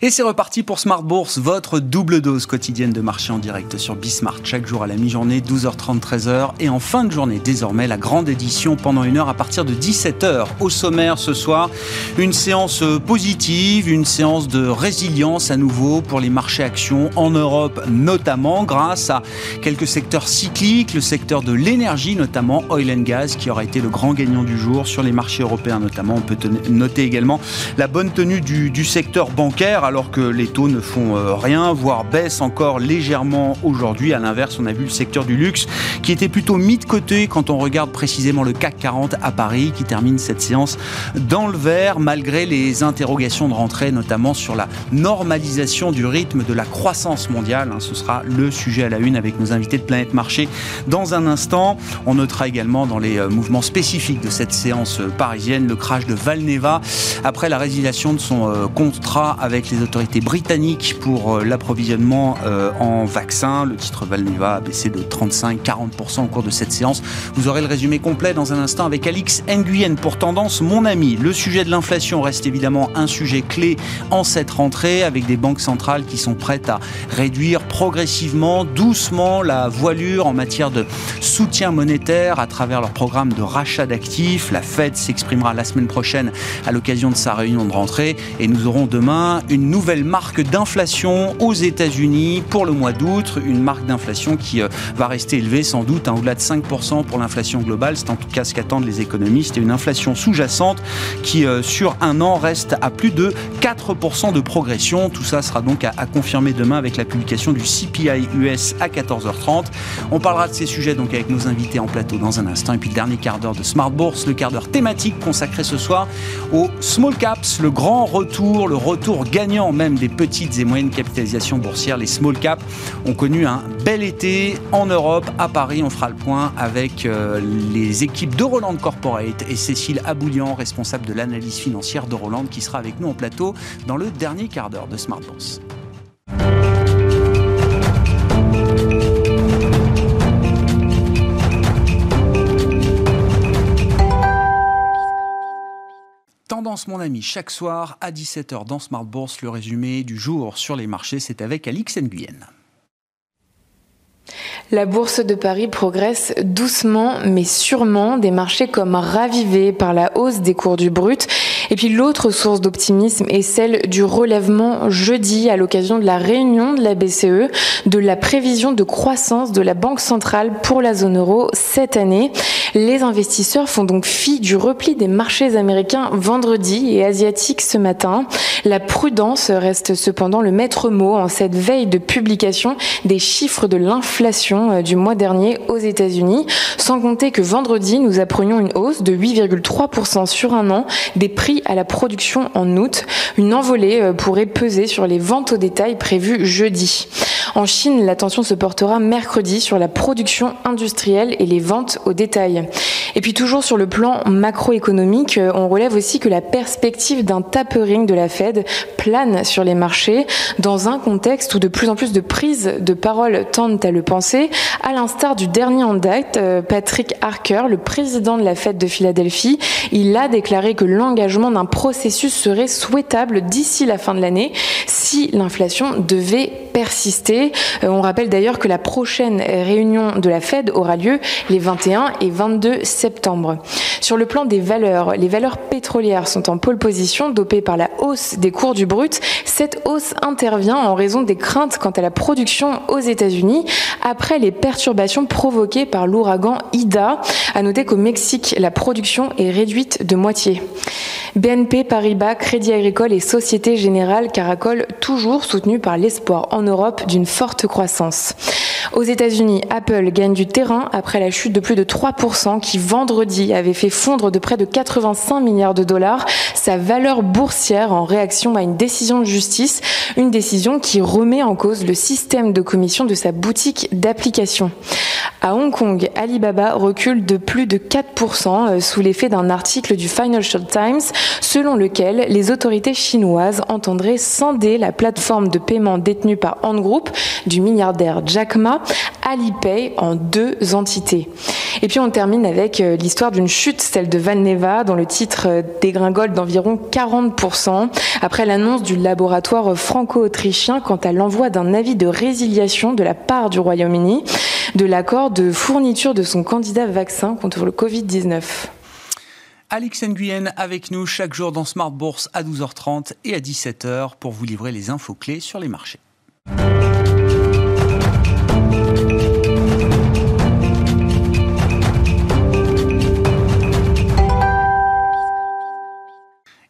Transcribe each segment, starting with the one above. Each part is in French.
Et c'est reparti pour Smart Bourse, votre double dose quotidienne de marché en direct sur Bismart, chaque jour à la mi-journée, 12h30, 13h. Et en fin de journée, désormais, la grande édition pendant une heure à partir de 17h. Au sommaire ce soir, une séance positive, une séance de résilience à nouveau pour les marchés actions en Europe, notamment grâce à quelques secteurs cycliques, le secteur de l'énergie, notamment oil and gas, qui aura été le grand gagnant du jour sur les marchés européens, notamment. On peut noter également la bonne tenue du, du secteur bancaire alors que les taux ne font euh, rien, voire baissent encore légèrement aujourd'hui. À l'inverse, on a vu le secteur du luxe qui était plutôt mis de côté quand on regarde précisément le CAC 40 à Paris qui termine cette séance dans le vert malgré les interrogations de rentrée, notamment sur la normalisation du rythme de la croissance mondiale. Hein. Ce sera le sujet à la une avec nos invités de Planète Marché dans un instant. On notera également dans les euh, mouvements spécifiques de cette séance euh, parisienne le crash de Valneva après la résiliation de son contrat avec les autorités britanniques pour euh, l'approvisionnement euh, en vaccins. Le titre Valneva a baissé de 35-40% au cours de cette séance. Vous aurez le résumé complet dans un instant avec Alix Nguyen pour Tendance Mon Ami. Le sujet de l'inflation reste évidemment un sujet clé en cette rentrée avec des banques centrales qui sont prêtes à réduire progressivement, doucement la voilure en matière de soutien monétaire à travers leur programme de rachat d'actifs. La Fed s'exprimera la semaine prochaine à l'occasion de sa réunion de rentrée et nous aurons demain une nouvelle marque d'inflation aux États-Unis pour le mois d'août, une marque d'inflation qui euh, va rester élevée sans doute, hein, au-delà de 5% pour l'inflation globale, c'est en tout cas ce qu'attendent les économistes, et une inflation sous-jacente qui euh, sur un an reste à plus de 4% de progression. Tout ça sera donc à, à, confirmer demain avec la publication du CPI US à 14h30. On parlera de ces sujets donc avec nos invités en plateau dans un instant, et puis le dernier quart d'heure de Smart Bourse, le quart d'heure thématique consacré ce soir aux small caps, le grand retour, le retour gagnant même des petites et moyennes capitalisations boursières, les small caps, ont connu un bel été en Europe, à Paris. On fera le point avec euh, les équipes de Roland Corporate et Cécile Aboulian, responsable de l'analyse financière de Roland, qui sera avec nous en plateau dans le dernier quart d'heure de Smart Bourse. Mon ami chaque soir à 17h dans Smart Bourse, le résumé du jour sur les marchés, c'est avec Alix Nguyen. La bourse de Paris progresse doucement mais sûrement, des marchés comme ravivés par la hausse des cours du brut. Et puis l'autre source d'optimisme est celle du relèvement jeudi à l'occasion de la réunion de la BCE de la prévision de croissance de la Banque centrale pour la zone euro cette année. Les investisseurs font donc fi du repli des marchés américains vendredi et asiatiques ce matin. La prudence reste cependant le maître mot en cette veille de publication des chiffres de l'inflation euh, du mois dernier aux États-Unis, sans compter que vendredi, nous apprenions une hausse de 8,3% sur un an des prix à la production en août. Une envolée euh, pourrait peser sur les ventes au détail prévues jeudi. En Chine, l'attention se portera mercredi sur la production industrielle et les ventes au détail. Et puis toujours sur le plan macroéconomique, euh, on relève aussi que la perspective d'un tapering de la Fed plane sur les marchés dans un contexte où de plus en plus de prises de parole tendent à le penser à l'instar du dernier en date, euh, Patrick Harker, le président de la Fed de Philadelphie, il a déclaré que l'engagement d'un processus serait souhaitable d'ici la fin de l'année si l'inflation devait persister. Euh, on rappelle d'ailleurs que la prochaine réunion de la Fed aura lieu les 21 et 22 septembre. Sur le plan des valeurs, les valeurs pétrolières sont en pole position, dopées par la hausse des cours du brut. Cette hausse intervient en raison des craintes quant à la production aux États-Unis après les perturbations provoquées par l'ouragan Ida. À noter qu'au Mexique, la production est réduite de moitié. BNP Paribas, Crédit Agricole et Société Générale caracolent toujours soutenus par l'espoir en Europe d'une forte croissance. Aux États-Unis, Apple gagne du terrain après la chute de plus de 3% qui vendredi avait fait fondre de près de 85 milliards de dollars sa valeur boursière en réaction à une décision de justice, une décision qui remet en cause le système de commission de sa boutique d'application. À Hong Kong, Alibaba recule de plus de 4% euh, sous l'effet d'un article du Financial Times selon lequel les autorités chinoises entendraient scinder la plateforme de paiement détenue par Ant Group du milliardaire Jack Ma, Alipay, en deux entités. Et puis on termine avec l'histoire d'une chute, celle de Valneva, dont le titre euh, dégringole d'environ 40% après l'annonce du laboratoire franco-autrichien quant à l'envoi d'un avis de résiliation de la part du Royaume-Uni de l'accord de fourniture de son candidat vaccin contre le Covid-19. Alex Nguyen avec nous chaque jour dans Smart Bourse à 12h30 et à 17h pour vous livrer les infos clés sur les marchés.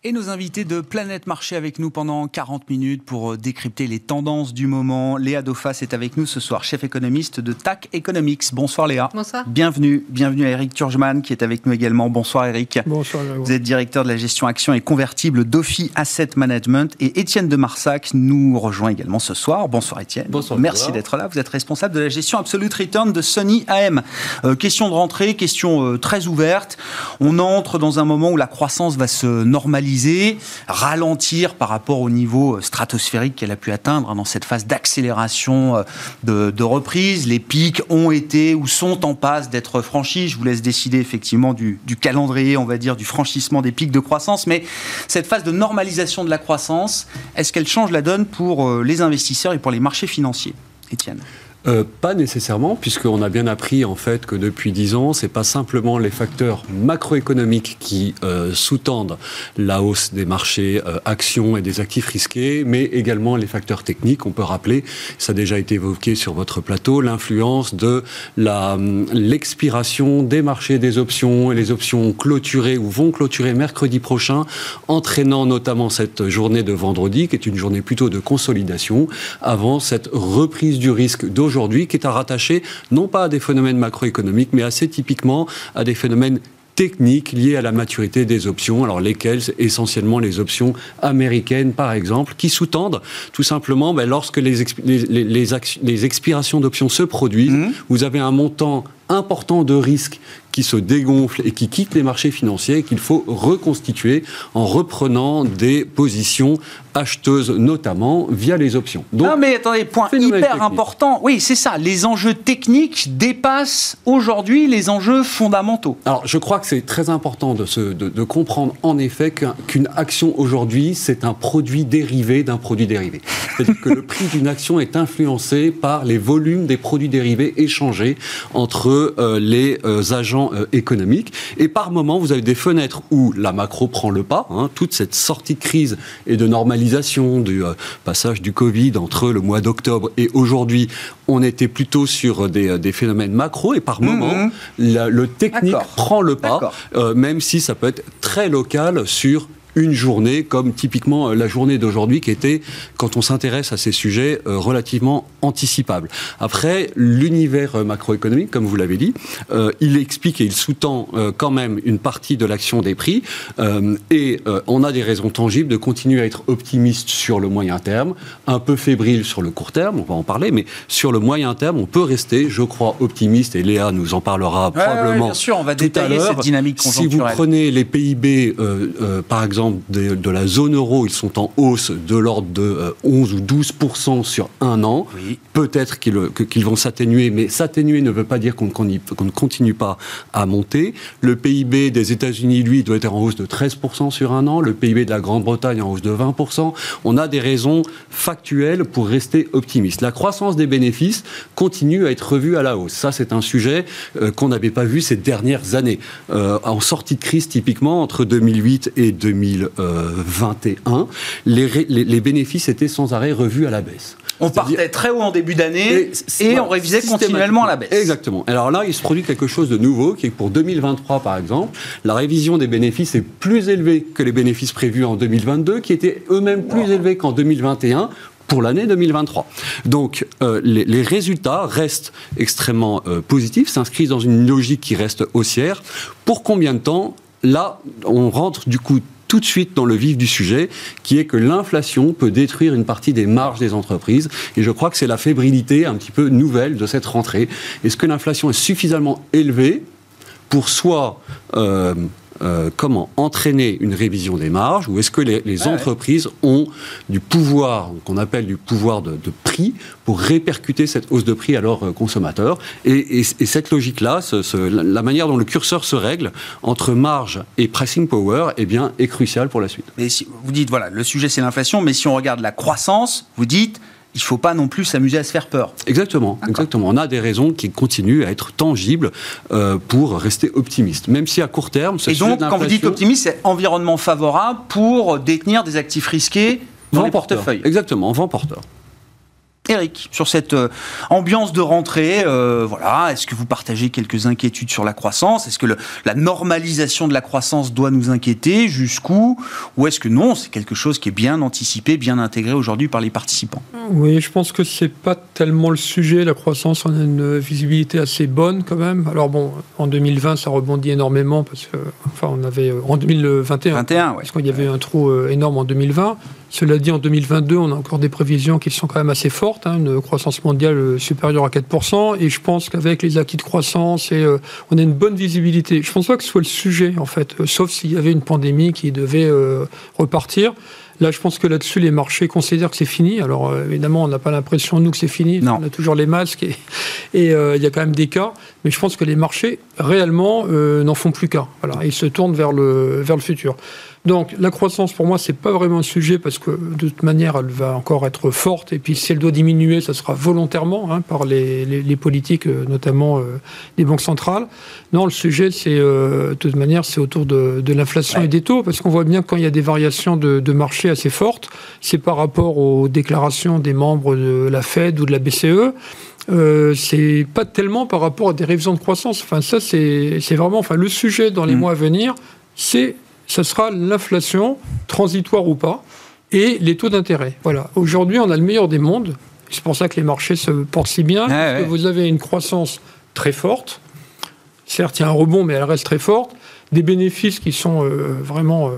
Et nos invités de Planète Marché avec nous pendant 40 minutes pour euh, décrypter les tendances du moment. Léa Dauphas est avec nous ce soir, chef économiste de TAC Economics. Bonsoir Léa. Bonsoir. Bienvenue. Bienvenue à Eric Turgeman qui est avec nous également. Bonsoir Eric. Bonsoir. Vous êtes directeur de la gestion actions et convertibles d'Ophi Asset Management. Et Étienne de Marsac nous rejoint également ce soir. Bonsoir Étienne. Bonsoir. Merci d'être là. Vous êtes responsable de la gestion Absolute Return de Sony AM. Euh, question de rentrée, question euh, très ouverte. On entre dans un moment où la croissance va se normaliser ralentir par rapport au niveau stratosphérique qu'elle a pu atteindre dans cette phase d'accélération euh, de, reprise. Les pics ont été ou sont en passe d'être franchis. Je vous laisse décider effectivement du, du, calendrier, on va dire, du franchissement des pics de croissance. Mais cette phase de normalisation de la croissance, est-ce qu'elle change la donne pour euh, les investisseurs et pour les marchés financiers? Étienne euh, pas nécessairement, puisqu'on a bien appris en fait que depuis dix ans, c'est pas simplement les facteurs macroéconomiques qui euh, sous-tendent la hausse des marchés euh, actions et des actifs risqués, mais également les facteurs techniques. On peut rappeler, ça a déjà été évoqué sur votre plateau, l'influence de hum, l'expiration des marchés des options et les options clôturées ou vont clôturer mercredi prochain, entraînant notamment cette journée de vendredi, qui est une journée plutôt de consolidation, avant cette reprise du risque d'aujourd'hui aujourd'hui, qui est à rattacher non pas à des phénomènes macroéconomiques, mais assez typiquement à des phénomènes techniques liées à la maturité des options, alors lesquelles essentiellement les options américaines par exemple, qui sous-tendent tout simplement ben, lorsque les, les, expirations d'options se produisent, mmh. vous avez un montant important de risques qui se dégonfle et qui quitte les marchés financiers qu'il faut reconstituer en reprenant des positions acheteuses notamment via les options. Donc, non mais attendez, point hyper important. Oui, c'est ça. Les enjeux techniques dépassent aujourd'hui les enjeux fondamentaux. Alors je crois que c'est très important de, se, de, comprendre en effet qu'une action aujourd'hui, c'est un produit dérivé d'un produit dérivé. C'est-à-dire que le prix d'une action est influencé par les volumes des produits dérivés échangés entre euh, les euh, agents euh, économique. Et par moment, vous avez des fenêtres où la macro prend le pas. Hein, toute cette sortie de crise et de normalisation du euh, passage du Covid entre le mois d'octobre et aujourd'hui, on était plutôt sur des, euh, phénomènes macro. Et par moment, mmh, mmh. le technique prend le pas, même si ça peut être très local sur une journée, comme typiquement euh, la journée d'aujourd'hui, qui était, quand on s'intéresse à ces sujets, euh, relativement anticipable. Après, l'univers euh, macroéconomique, comme vous l'avez dit, il explique et il sous-tend quand même une partie de l'action des prix, et on a des raisons tangibles de continuer à être optimiste sur le moyen terme, un peu fébrile sur le court terme, on va en parler, mais sur le moyen terme, on peut rester, je crois, optimiste, et Léa nous en parlera probablement. bien sûr, on va détailler cette dynamique conjoncturelle. Si vous prenez les PIB, par exemple, de, la zone euro, ils sont en hausse de l'ordre de 11 euh, ou 12 sur un an. Peut-être qu'ils vont s'atténuer, mais s'atténuer ne veut pas dire qu'on ne continue pas à monter. Le PIB des États-Unis, lui, doit être en hausse de 13% sur un an. Le PIB de la Grande-Bretagne en hausse de 20% On a des raisons factuelles pour rester optimiste. La croissance des bénéfices continue à être revue à la hausse. Ça, c'est un sujet euh, qu'on n'avait pas vu ces dernières années. Euh, en sortie de crise, typiquement, entre 2008 et 2000 2021, les, bénéfices étaient sans arrêt revus à la baisse. On partait très haut en début d'année et, on révisait continuellement à la baisse. Exactement. Alors là, il se produit quelque chose de nouveau, qui est que pour 2023, par exemple, la révision des bénéfices est plus élevée que les bénéfices prévus en 2022, qui étaient eux-mêmes plus élevés qu'en 2021 pour l'année 2023. Donc euh, les, résultats restent extrêmement euh, positifs, s'inscrivent dans une logique qui reste haussière. Pour combien de temps? Là, on rentre du coup tout de suite dans le vif du sujet, qui est que l'inflation peut détruire une partie des marges des entreprises. Et je crois que c'est la fébrilité un petit peu nouvelle de cette rentrée. Est-ce que l'inflation est suffisamment élevée pour soit euh, euh, comment entraîner une révision des marges ou est-ce que les, entreprises ont du pouvoir, qu'on appelle du pouvoir de, prix, pour répercuter cette hausse de prix à leurs euh, consommateurs et, cette logique-là, la manière dont le curseur se règle entre marge et pricing power, eh bien, est cruciale pour la suite. Mais si, vous dites, voilà, le sujet c'est l'inflation, mais si on regarde la croissance, vous dites il ne faut pas non plus s'amuser à se faire peur. Exactement, exactement. On a des raisons qui continuent à être tangibles euh, pour rester optimiste, même si à court terme. Et donc, quand vous dites optimiste, c'est environnement favorable pour détenir des actifs risqués dans les portefeuilles. Exactement, vent porteur. Eric, sur cette euh, ambiance de rentrée, euh, voilà, est-ce que vous partagez quelques inquiétudes sur la croissance? Est-ce que la normalisation de la croissance doit nous inquiéter? Jusqu'où? Ou est-ce que non, c'est quelque chose qui est bien anticipé, bien intégré aujourd'hui par les participants? Oui, je pense que c'est pas tellement le sujet. La croissance, on a une visibilité assez bonne quand même. Alors bon, en 2020, ça rebondit énormément parce que, enfin, on avait en 2021, 21, parce qu'il y avait un trou euh, énorme en 2020. Cela dit, en 2022, on a encore des prévisions qui sont quand même assez fortes, hein, une croissance mondiale euh, supérieure à 4%, et je pense qu'avec les acquis de croissance, et, euh, on a une bonne visibilité. Je ne pense pas que ce soit le sujet, en fait, euh, sauf s'il y avait une pandémie qui devait repartir. Là, je pense que là-dessus, les marchés considèrent que c'est fini. Alors, évidemment, on n'a pas l'impression, nous, que c'est fini. On a toujours les masques et il y a quand même des cas. Mais je pense que les marchés, réellement, n'en font plus qu'un. Voilà, ils se tournent vers le, vers le futur. Donc la croissance, pour moi, c'est pas vraiment un sujet parce que de toute manière, elle va encore être forte. Et puis si elle doit diminuer, ça sera volontairement hein, par les, politiques, euh, notamment euh, des banques centrales. Non, le sujet, c'est euh, de toute manière, c'est autour de, l'inflation et des taux, parce qu'on voit bien que quand il y a des variations de, marché assez fortes, c'est par rapport aux déclarations des membres de la Fed ou de la BCE. Euh, c'est pas tellement par rapport à des révisions de croissance. Enfin, ça, c'est vraiment, enfin, le sujet dans les mm. mois à venir, c'est ce sera l'inflation, transitoire ou pas, et les taux d'intérêt. Voilà. Aujourd'hui, on a le meilleur des mondes. C'est pour ça que les marchés se portent si bien. que vous avez une croissance très forte. Certes, il y a un rebond, mais elle reste très forte. Des bénéfices qui sont euh, vraiment euh,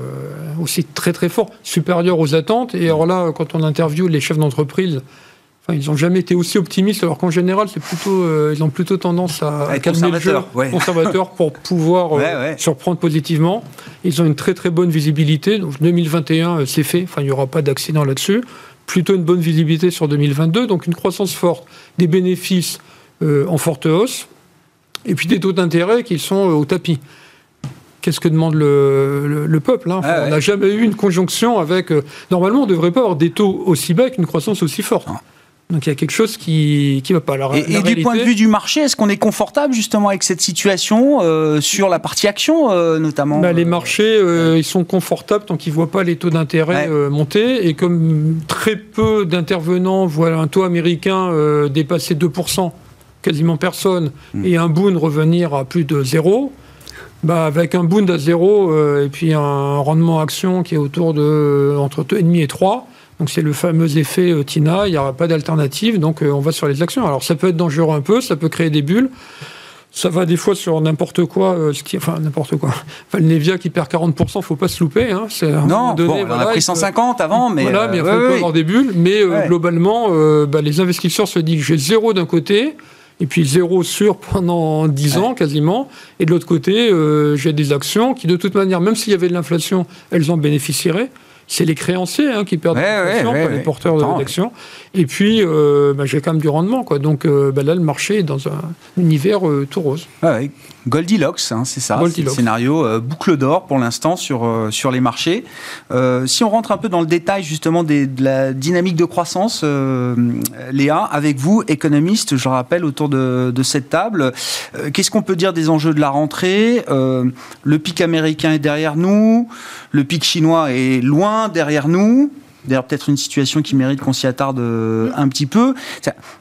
aussi très très forts, supérieurs aux attentes. Et alors là, quand on interviewe les chefs d'entreprise, ils n'ont jamais été aussi optimistes, alors qu'en général, c'est plutôt, euh, ils ont plutôt tendance à, calmer le jeu conservateur pour pouvoir euh, surprendre positivement. Ils ont une très très bonne visibilité. Donc 2021, euh, c'est fait. Enfin, il n'y aura pas d'accident là-dessus. Plutôt une bonne visibilité sur 2022. Donc une croissance forte, des bénéfices en forte hausse, et puis des taux d'intérêt qui sont au tapis. Qu'est-ce que demande le, peuple hein? Ah On n'a jamais eu une conjonction avec. normalement, on ne devrait pas avoir des taux aussi bas qu'une croissance aussi forte. Donc il y a quelque chose qui ne va pas. et, du point de vue du marché, est-ce qu'on est confortable justement avec cette situation euh, sur la partie action euh, notamment bah, Les marchés, euh, ils sont confortables tant qu'ils ne voient pas les taux d'intérêt monter. Et comme très peu d'intervenants voient un taux américain dépasser 2%, quasiment personne, hmm. et un boon revenir à plus de zéro, bah, avec un boon à zéro et puis un rendement action qui est autour de entre 2,5 et 3, donc c'est le fameux effet euh, TINA, il n'y aura pas d'alternative, donc euh, on va sur les actions. Alors ça peut être dangereux un peu, ça peut créer des bulles. Ça va des fois sur n'importe quoi, euh, ce qui, enfin n'importe quoi. Enfin, le Nevia qui perd 40%, faut pas se louper. Hein. non, donné, on a pris 150 avant, mais voilà, mais il faut avoir des bulles. Mais globalement, bah, les investisseurs se disent j'ai zéro d'un côté, et puis zéro sur pendant 10 ans quasiment. Et de l'autre côté, j'ai des actions qui, de toute manière, même s'il y avait de l'inflation, elles en bénéficieraient c'est les créanciers hein, qui perdent ouais, pas les porteurs d'actions. Et puis, euh, bah, j'ai quand même du rendement. Quoi. Donc euh, bah, là, le marché est dans un univers euh, tout rose. Goldilocks, hein, c'est ça. le scénario boucle d'or pour l'instant sur, sur les marchés. si on rentre un peu dans le détail justement de la dynamique de croissance, Léa, avec vous, économiste, je rappelle, autour de, de cette table, qu'est-ce qu'on peut dire des enjeux de la rentrée? Le pic américain est derrière nous, le pic chinois est loin derrière nous. D'ailleurs, peut-être une situation qui mérite qu'on s'y attarde euh, un petit peu.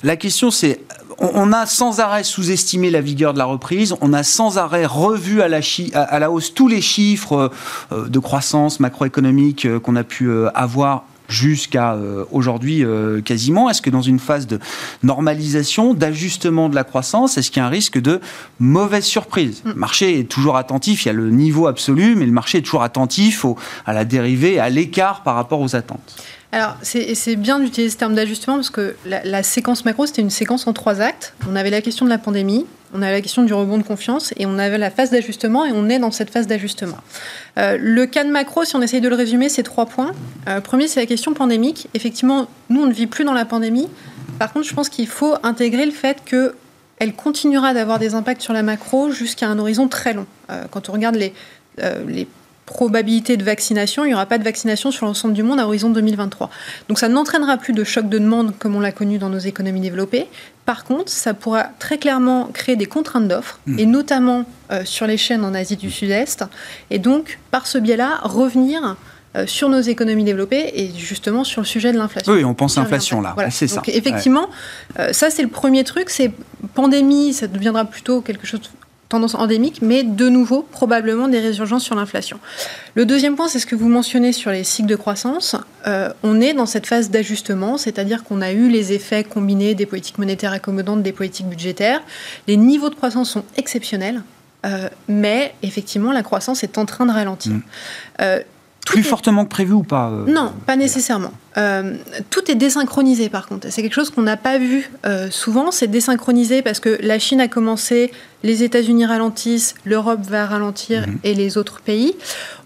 La question, c'est on a sans arrêt sous-estimé la vigueur de la reprise, on a sans arrêt revu à la, à la hausse tous les chiffres euh, de croissance macroéconomique euh, qu'on a pu avoir jusqu'à aujourd'hui quasiment. Est-ce que dans une phase de normalisation, d'ajustement de la croissance, est-ce qu'il y a un risque de mauvaise surprise? Mm. Le marché est toujours attentif, il y a le niveau absolu, mais le marché est toujours attentif à la dérivée, à l'écart par rapport aux attentes. Alors, c'est bien d'utiliser ce terme d'ajustement parce que la, séquence macro, c'était une séquence en trois actes. On avait la question de la pandémie, on avait la question du rebond de confiance et on avait la phase d'ajustement et on est dans cette phase d'ajustement. Euh, le cas de macro, si on essaye de le résumer, c'est trois points. Euh, premier, c'est la question pandémique. Effectivement, nous, on ne vit plus dans la pandémie. Par contre, je pense qu'il faut intégrer le fait que elle continuera d'avoir des impacts sur la macro jusqu'à un horizon très long. Euh, quand on regarde les probabilité de vaccination, il n'y aura pas de vaccination sur l'ensemble du monde à horizon 2023. Donc ça n'entraînera plus de choc de demande comme on l'a connu dans nos économies développées. Par contre, ça pourra très clairement créer des contraintes d'offres, mmh. et notamment euh, sur les chaînes en Asie du Sud-Est, et donc par ce biais-là, revenir euh, sur nos économies développées et justement sur le sujet de l'inflation. Oui, on pense inflation là, c'est ça. Effectivement, euh, ça c'est le premier truc, c'est pandémie, ça deviendra plutôt quelque chose tendance endémique, mais de nouveau, probablement des résurgences sur l'inflation. Le deuxième point, c'est ce que vous mentionnez sur les cycles de croissance. Euh, on est dans cette phase d'ajustement, c'est-à-dire qu'on a eu les effets combinés des politiques monétaires accommodantes, des politiques budgétaires. Les niveaux de croissance sont exceptionnels. Euh, mais effectivement, la croissance est en train de ralentir. Mmh. Euh, plus fortement que prévu ou pas Non, pas nécessairement. Tout est désynchronisé par contre. C'est quelque chose qu'on n'a pas vu souvent. C'est désynchronisé parce que la Chine a commencé les États-Unis ralentissent, l'Europe va ralentir mhm. et les autres pays.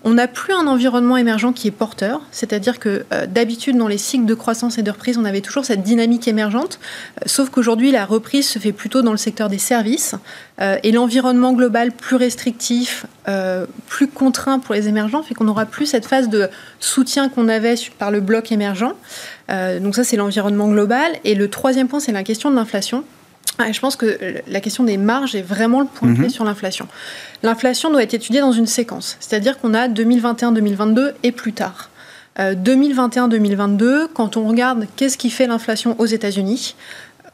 On n'a plus un environnement émergent qui est porteur, c'est-à-dire que euh, d'habitude dans les cycles de croissance et de reprise, on avait toujours cette dynamique émergente, euh, sauf qu'aujourd'hui la reprise se fait plutôt dans le secteur des services euh, et l'environnement global plus restrictif, plus contraint pour les émergents fait qu'on n'aura plus cette phase de soutien qu'on avait par le bloc émergent. Donc ça c'est l'environnement global et le troisième point c'est la question de l'inflation. Ah, je pense que la question des marges est vraiment le point clé mhm. sur l'inflation. L'inflation doit être étudiée dans une séquence, c'est-à-dire qu'on a 2021-2022 et plus tard. 2021-2022, euh, quand on regarde qu'est-ce qui fait l'inflation aux États-Unis,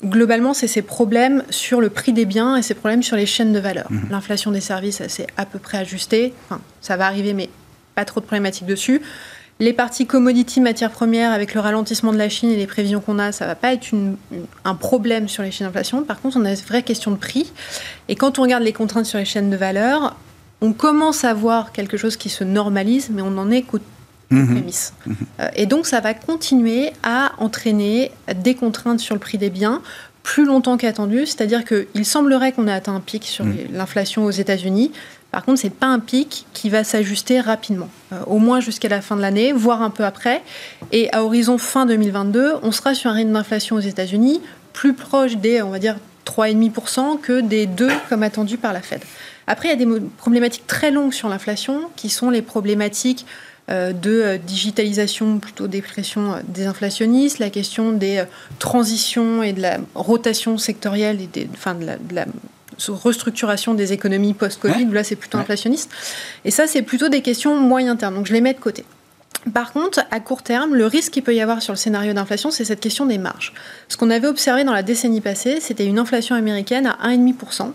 globalement, c'est ces problèmes sur le prix des biens et ces problèmes sur les chaînes de valeur. Mhm. L'inflation des services, c'est à peu près ajusté. Enfin, ça va arriver, mais pas trop de problématiques dessus. Les parties commodity matières premières, avec le ralentissement de la Chine et les prévisions qu'on a, ça va pas être un problème sur les chaînes d'inflation. Par contre, on a une vraie question de prix. Et quand on regarde les contraintes sur les chaînes de valeur, on commence à voir quelque chose qui se normalise, mais on n'en est qu'au mmh. Mmh. Euh, et donc, ça va continuer à entraîner des contraintes sur le prix des biens plus longtemps qu'attendu. C'est-à-dire qu'il semblerait qu'on ait atteint un pic sur mmh. l'inflation aux États-Unis. Par contre, ce n'est pas un pic qui va s'ajuster rapidement, euh, au moins jusqu'à la fin de l'année, voire un peu après. Et à horizon fin 2022, on sera sur un rythme d'inflation aux États-Unis plus proche des, on va dire, 3,5% que des 2 comme attendu par la Fed. Après, il y a des problématiques très longues sur l'inflation, qui sont les problématiques euh, de euh, digitalisation, plutôt des pressions des inflationnistes, la question des transitions et de la rotation sectorielle et des, enfin de la restructuration des économies post-Covid. Là, c'est plutôt inflationniste. Et ça, c'est plutôt des questions moyen terme. Donc, je les mets de côté. Par contre, à court terme, le risque qu'il peut y avoir sur le scénario d'inflation, c'est cette question des marges. Ce qu'on avait observé dans la décennie passée, c'était une inflation américaine à 1,5%.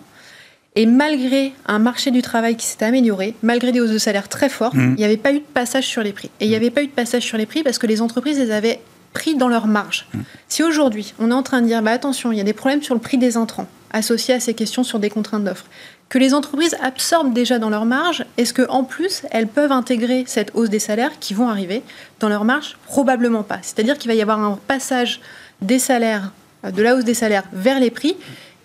Et malgré un marché du travail qui s'est amélioré, malgré des hausses de salaire très fortes, mmh. il n'y avait pas eu de passage sur les prix. Et il n'y avait pas eu de passage sur les prix parce que les entreprises les avaient pris dans leur marge. Mmh. Si aujourd'hui, on est en train de dire, bah, attention, il y a des problèmes sur le prix des intrants, associées à ces questions sur des contraintes d'offres, que les entreprises absorbent déjà dans leur marge, est-ce qu'en plus, elles peuvent intégrer cette hausse des salaires qui vont arriver dans leur marge? Probablement pas. C'est-à-dire qu'il va y avoir un passage des salaires, euh, de la hausse des salaires vers les prix.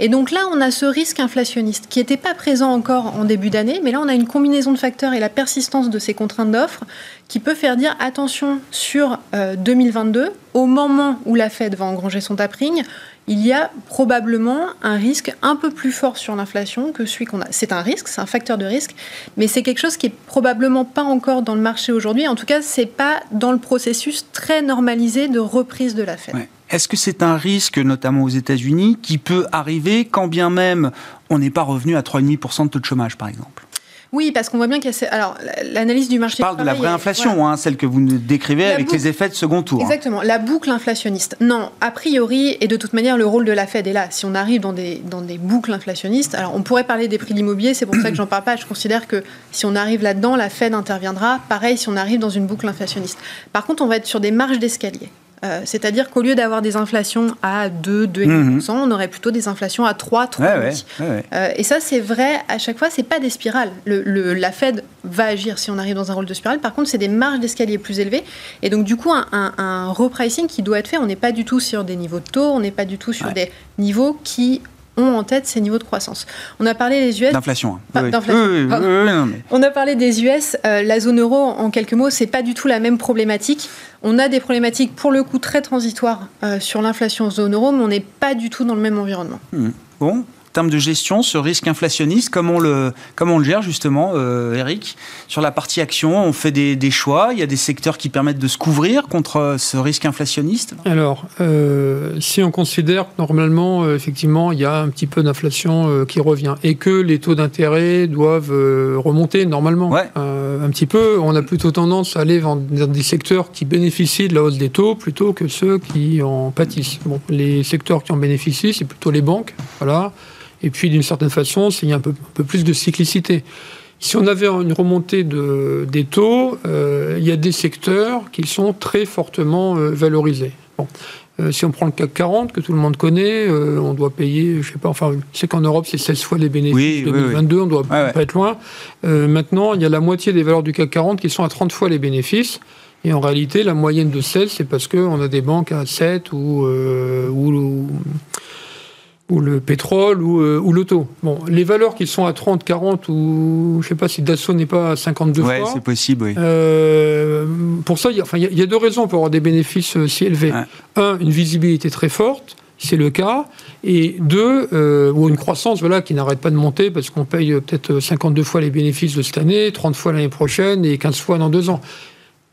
Et donc là, on a ce risque inflationniste qui n'était pas présent encore en début d'année, mais là, on a une combinaison de facteurs et la persistance de ces contraintes d'offres qui peut faire dire attention sur 2022, euh, au moment où la Fed va engranger son tapering, il y a probablement un risque un peu plus fort sur l'inflation que celui qu'on a. C'est un risque, c'est un facteur de risque, mais c'est quelque chose qui est probablement pas encore dans le marché aujourd'hui. En tout cas, c'est pas dans le processus très normalisé de reprise de la Fed. Est-ce que c'est un risque, notamment aux États-Unis, qui peut arriver quand bien même on n'est pas revenu à 3,5% de taux de chômage, par exemple? Oui, parce qu'on voit bien qu'il y a. Alors, l'analyse du marché. Je parle de la vraie inflation, hein, celle que vous nous décrivez avec les effets de second tour. Hein. Exactement, la boucle inflationniste. Non, a priori, et de toute manière, le rôle de la Fed est là. Si on arrive dans des, dans des boucles inflationnistes, alors on pourrait parler des prix de l'immobilier, c'est pour ça que j'en parle pas. Je considère que si on arrive là-dedans, la Fed interviendra. Pareil, si on arrive dans une boucle inflationniste. Par contre, on va être sur des marges d'escalier. Euh, c'est-à-dire qu'au lieu d'avoir des inflations à 2, 2,5%, mhm. on aurait plutôt des inflations à 3, 3,5%. Euh, et ça, c'est vrai, à chaque fois, c'est pas des spirales. Le, la Fed va agir si on arrive dans un rôle de spirale. Par contre, c'est des marges d'escalier plus élevées. Et donc, du coup, un, un, repricing qui doit être fait, on n'est pas du tout sur des niveaux de taux, on n'est pas du tout sur des niveaux qui ont en tête ces niveaux de croissance. On a parlé des US. D'inflation. On a parlé des US. la zone euro, en quelques mots, c'est pas du tout la même problématique. On a des problématiques pour le coup très transitoires euh, sur l'inflation zone euro, mais on n'est pas du tout dans le même environnement. Hmm. Bon, termes de gestion, ce risque inflationniste, comment on le, comment on le gère justement, euh, Eric Sur la partie action, on fait des, des, choix, il y a des secteurs qui permettent de se couvrir contre ce risque inflationniste? Alors, euh, si on considère que normalement, euh, effectivement, il y a un petit peu d'inflation qui revient et que les taux d'intérêt doivent remonter normalement un petit peu, on a plutôt tendance à aller dans des secteurs qui bénéficient de la hausse des taux plutôt que ceux qui en pâtissent. Bon, les secteurs qui en bénéficient, c'est plutôt les banques, voilà. Et puis, d'une certaine façon, il y a un peu, plus de cyclicité. Si on avait une remontée de, des taux, euh, il y a des secteurs qui sont très fortement euh, valorisés. Bon. Euh, si on prend le CAC 40, que tout le monde connaît, on doit payer, je sais pas, enfin, je sais qu'en Europe, c'est 16 fois les bénéfices. 2022, on doit pas être loin. maintenant, il y a la moitié des valeurs du CAC 40 qui sont à 30 fois les bénéfices. Et en réalité, la moyenne de 16, c'est parce qu'on a des banques à 7 ou, ou ou le pétrole ou, euh, ou l'auto. Bon, les valeurs qui sont à 30, 40 ou je sais pas si Dassault n'est pas à 52 ouais, c'est possible, oui. Euh, pour ça, il y, a, enfin, il y, a deux raisons pour avoir des bénéfices euh, si élevés. Un, une visibilité très forte, c'est le cas, et deux, ou une croissance voilà, qui n'arrête pas de monter parce qu'on paye peut-être 52 fois les bénéfices de cette année, 30 fois l'année prochaine et 15 fois dans deux ans.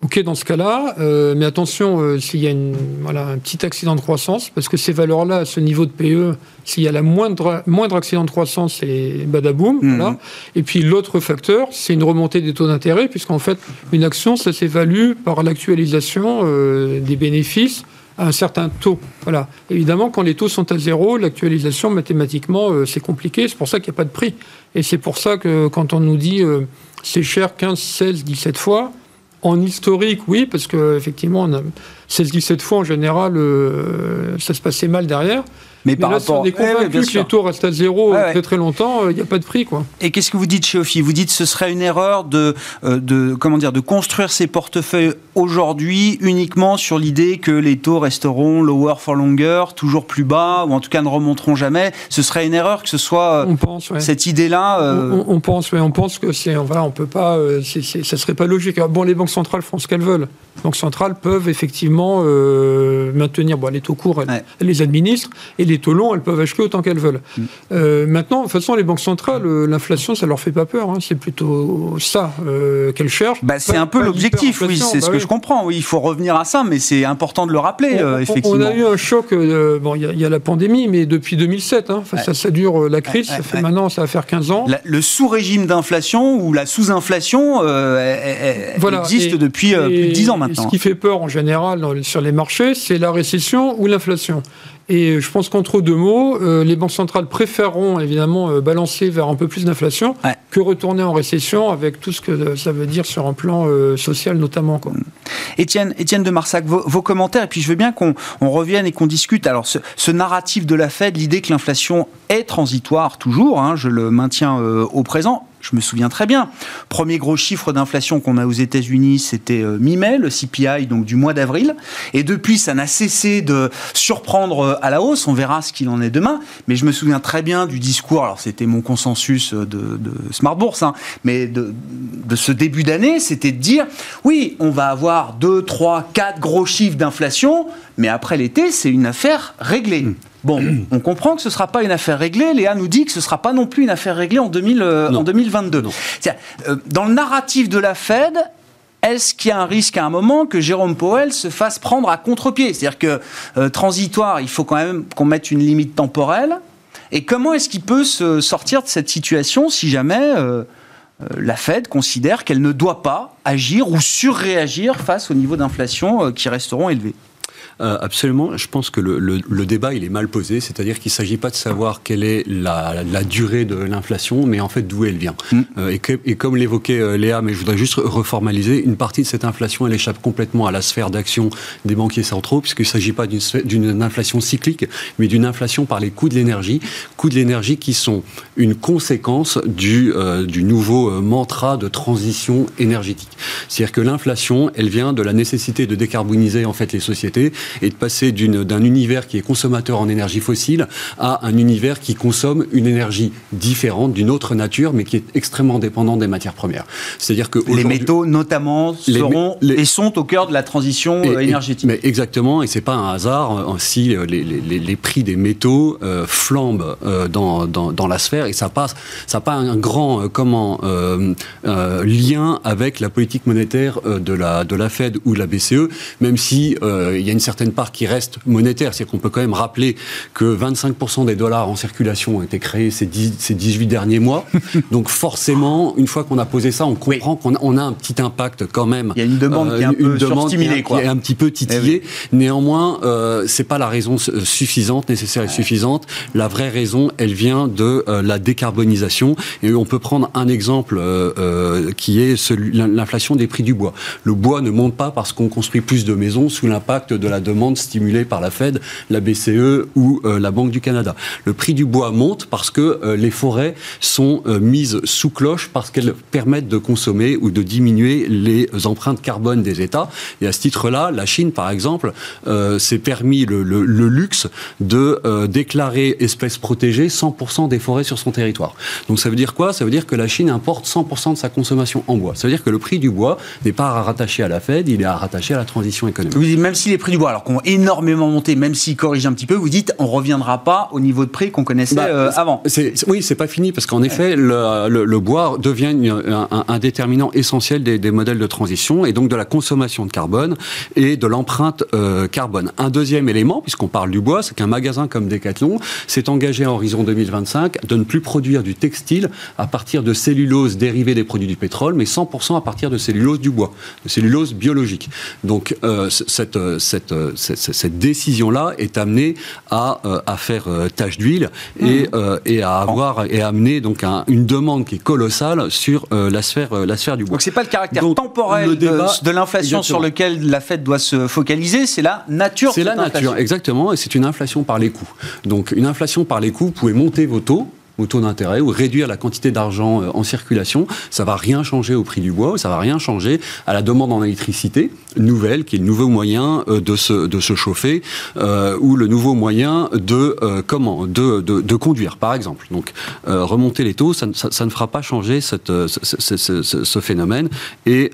Ok, dans ce cas-là, euh, mais attention euh, s'il y a une, voilà, un petit accident de croissance, parce que ces valeurs-là, à ce niveau de PE, s'il y a la moindre, moindre accident de croissance, c'est badaboum. Mmh. Voilà. Et puis l'autre facteur, c'est une remontée des taux d'intérêt, puisqu'en fait, une action, ça s'évalue par l'actualisation euh, des bénéfices à un certain taux. Voilà. Évidemment, quand les taux sont à zéro, l'actualisation, mathématiquement, c'est compliqué. C'est pour ça qu'il n'y a pas de prix. Et c'est pour ça que quand on nous dit c'est cher 15, 16, 17 fois, en historique, oui, parce qu'effectivement, on a 16-17 fois en général, euh, ça se passait mal derrière. Mais, par rapport, si on est convaincu que les taux restent à zéro très très longtemps, il euh, n'y a pas de prix, quoi. Et qu'est-ce que vous dites chez Ophi? Vous dites que ce serait une erreur de, euh, de, comment dire, de construire ces portefeuilles aujourd'hui uniquement sur l'idée que les taux resteront lower for longer, toujours plus bas, ou en tout cas ne remonteront jamais. Ce serait une erreur que ce soit cette idée-là. On, pense, on pense que c'est, voilà, on peut pas, ça serait pas logique. bon, les banques centrales font ce qu'elles veulent. Les banques centrales peuvent effectivement maintenir, bon, les taux courts, elles, elles les administrent, et les les taux longs, elles peuvent acheter autant qu'elles veulent. Mm. Euh, maintenant, de toute façon, les banques centrales, euh, l'inflation, ça leur fait pas peur. Hein. C'est plutôt ça euh, qu'elles cherchent. Bah, c'est un peu l'objectif, oui, c'est ce bah que je comprends. Oui, il faut revenir à ça, mais c'est important de le rappeler, effectivement. On a eu un choc, bon, il y, a la pandémie, mais depuis 2007, hein, ça, ça, dure la crise, ça fait maintenant, ça va faire 15 ans. le sous-régime d'inflation ou la sous-inflation existe depuis plus de 10 ans maintenant. ce qui fait peur en général sur les marchés, c'est la récession ou l'inflation. Et je pense qu'entre deux mots, euh, les banques centrales préféreront évidemment euh, balancer vers un peu plus d'inflation que retourner en récession avec tout ce que ça veut dire sur un plan euh, social notamment. Quoi. Étienne, Étienne de Marsac, vos, commentaires, et puis je veux bien qu'on revienne et qu'on discute. Alors ce, ce, narratif de la Fed, l'idée que l'inflation est transitoire toujours, hein, je le maintiens au présent, je me souviens très bien. Premier gros chiffre d'inflation qu'on a aux États-Unis, c'était euh, mi-mai, le CPI, donc du mois d'avril. Et depuis, ça n'a cessé de surprendre euh, à la hausse. On verra ce qu'il en est demain. Mais je me souviens très bien du discours. Alors, c'était mon consensus de, de Smart Bourse, hein, mais de, de ce début d'année, c'était de dire oui, on va avoir 2, 3, 4 gros chiffres d'inflation, mais après l'été, c'est une affaire réglée. Bon, on comprend que ce ne sera pas une affaire réglée. Léa nous dit que ce ne sera pas non plus une affaire réglée en, 2000, euh, en 2022. Euh, dans le narratif de la Fed, est-ce qu'il y a un risque à un moment que Jérôme Powell se fasse prendre à contre-pied? C'est-à-dire que euh, transitoire, il faut quand même qu'on mette une limite temporelle. Et comment est-ce qu'il peut se sortir de cette situation si jamais la Fed considère qu'elle ne doit pas agir ou surréagir face au niveau d'inflation qui resteront élevés euh, absolument. Je pense que le, le, le, débat, il est mal posé. C'est-à-dire qu'il ne s'agit pas de savoir quelle est la, la durée de l'inflation, mais en fait d'où elle vient. Mm. Euh, et, que, et, comme l'évoquait euh, Léa, mais je voudrais juste reformaliser, une partie de cette inflation, elle échappe complètement à la sphère d'action des banquiers centraux, puisqu'il ne s'agit pas d'une inflation cyclique, mais d'une inflation par les coûts de l'énergie. Coûts de l'énergie qui sont une conséquence du, euh, du nouveau mantra de transition énergétique. C'est-à-dire que l'inflation, elle vient de la nécessité de décarboniser en fait les sociétés et de passer d'un univers qui est consommateur en énergie fossile à un univers qui consomme une énergie différente, d'une autre nature, mais qui est extrêmement dépendant des matières premières. C'est-à-dire que les métaux, notamment, seront et sont au cœur de la transition euh, énergétique. mais exactement, et c'est pas un hasard euh, si euh, les, les, prix des métaux flambent dans, dans, dans, la sphère, et ça passe, ça pas un grand comment lien avec la politique monétaire de la de la Fed ou de la BCE, même si il y a une certaine certaine part qui reste monétaire. C'est-à-dire qu'on peut quand même rappeler que 25% des dollars en circulation ont été créés ces, ces 18 derniers mois. Donc forcément, une fois qu'on a posé ça, on comprend qu'on a, un petit impact quand même. Il y a une demande qui est un euh, peu stimulée, quoi. Qui est un petit peu titillée. Eh Néanmoins, euh, c'est pas la raison suffisante, nécessaire et suffisante. La vraie raison, elle vient de euh, la décarbonisation. Et on peut prendre un exemple euh, qui est l'inflation des prix du bois. Le bois ne monte pas parce qu'on construit plus de maisons sous l'impact de la demande stimulée par la Fed, la BCE ou euh, la Banque du Canada. Le prix du bois monte parce que euh, les forêts sont euh, mises sous cloche parce qu'elles permettent de consommer ou de diminuer les empreintes carbone des États. Et à ce titre-là, la Chine, par exemple, s'est permis le, luxe de déclarer espèces protégées 100% des forêts sur son territoire. Donc ça veut dire quoi? Ça veut dire que la Chine importe 100% de sa consommation en bois. Ça veut dire que le prix du bois n'est pas à rattacher à la Fed, il est à rattacher à la transition économique. Même si les prix du bois qu'on énormément monté, même s'ils corrigent un petit peu, vous dites on reviendra pas au niveau de prix qu'on connaissait bah, euh, avant. Oui, c'est pas fini parce qu'en effet, le, bois devient un, déterminant essentiel des, modèles de transition et donc de la consommation de carbone et de l'empreinte euh, carbone. Un deuxième élément, puisqu'on parle du bois, c'est qu'un magasin comme Decathlon s'est engagé à horizon 2025 de ne plus produire du textile à partir de cellulose dérivée des produits du pétrole, mais 100% à partir de cellulose du bois, de cellulose biologique. Donc euh, cette, cette cette, décision-là est amenée à, euh, à faire euh, tache d'huile et, mmh. euh, et, à avoir et à amener donc une demande qui est colossale sur la sphère la sphère du bois. Donc c'est pas le caractère temporel de, l'inflation sur lequel la Fed doit se focaliser, c'est la nature. C'est la nature, exactement, et c'est une inflation par les coûts. Donc une inflation par les coûts, vous pouvez monter vos taux au taux d'intérêt ou réduire la quantité d'argent en circulation, ça va rien changer au prix du bois, ça va rien changer à la demande en électricité nouvelle, qui est le nouveau moyen euh, de se, de se chauffer, euh, ou le nouveau moyen de euh, comment de, de, de, conduire, par exemple. Donc euh, remonter les taux, ça, ça, ça, ne fera pas changer cette, ce, ce, ce, ce phénomène. Et,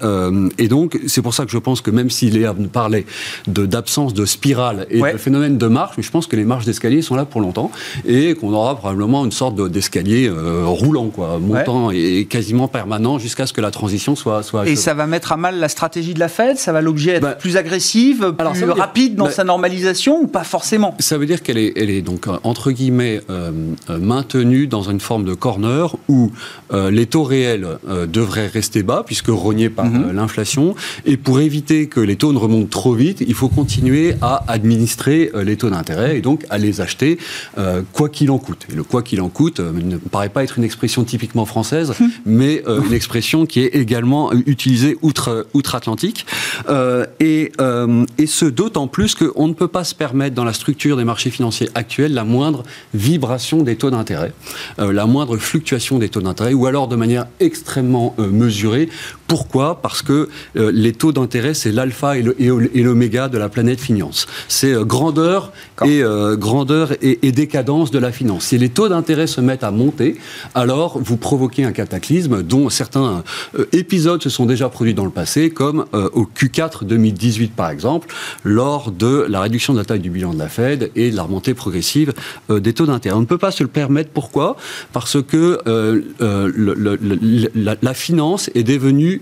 et donc c'est pour ça que je pense que même si Léa parlait d'absence de, spirale et de phénomène de marche, mais je pense que les marches d'escalier sont là pour longtemps et qu'on aura probablement une sorte d'escalier roulant, quoi, montant et quasiment permanent jusqu'à ce que la transition soit soit. Et ça va mettre à mal la stratégie de la Fed, ça va objet être bah, plus agressive, plus rapide dans bah, sa normalisation ou pas forcément? Ça veut dire qu'elle est, elle est donc euh, entre guillemets euh, euh, maintenue dans une forme de corner où les taux réels devraient rester bas puisque rognés par mhm. l'inflation et pour éviter que les taux ne remontent trop vite, il faut continuer à administrer les taux d'intérêt et donc à les acheter quoi qu'il en coûte. Et le quoi qu'il en coûte ne me paraît pas être une expression typiquement française, mais une expression qui est également utilisée outre outre-Atlantique. Euh, et, euh, et, ce d'autant plus qu'on ne peut pas se permettre dans la structure des marchés financiers actuels la moindre vibration des taux d'intérêt, euh, la moindre fluctuation des taux d'intérêt, ou alors de manière extrêmement mesurée. Pourquoi? Parce que les taux d'intérêt, c'est l'alpha et l'oméga de la planète finance. C'est grandeur, et, grandeur et, et, décadence de la finance. Si les taux d'intérêt se mettent à monter, alors vous provoquez un cataclysme dont certains épisodes se sont déjà produits dans le passé, comme au Q4 2018 par exemple, lors de la réduction de la taille du bilan de la Fed et de la remontée progressive euh, des taux d'intérêt. On ne peut pas se le permettre. Pourquoi? Parce que euh, euh, la, finance est devenue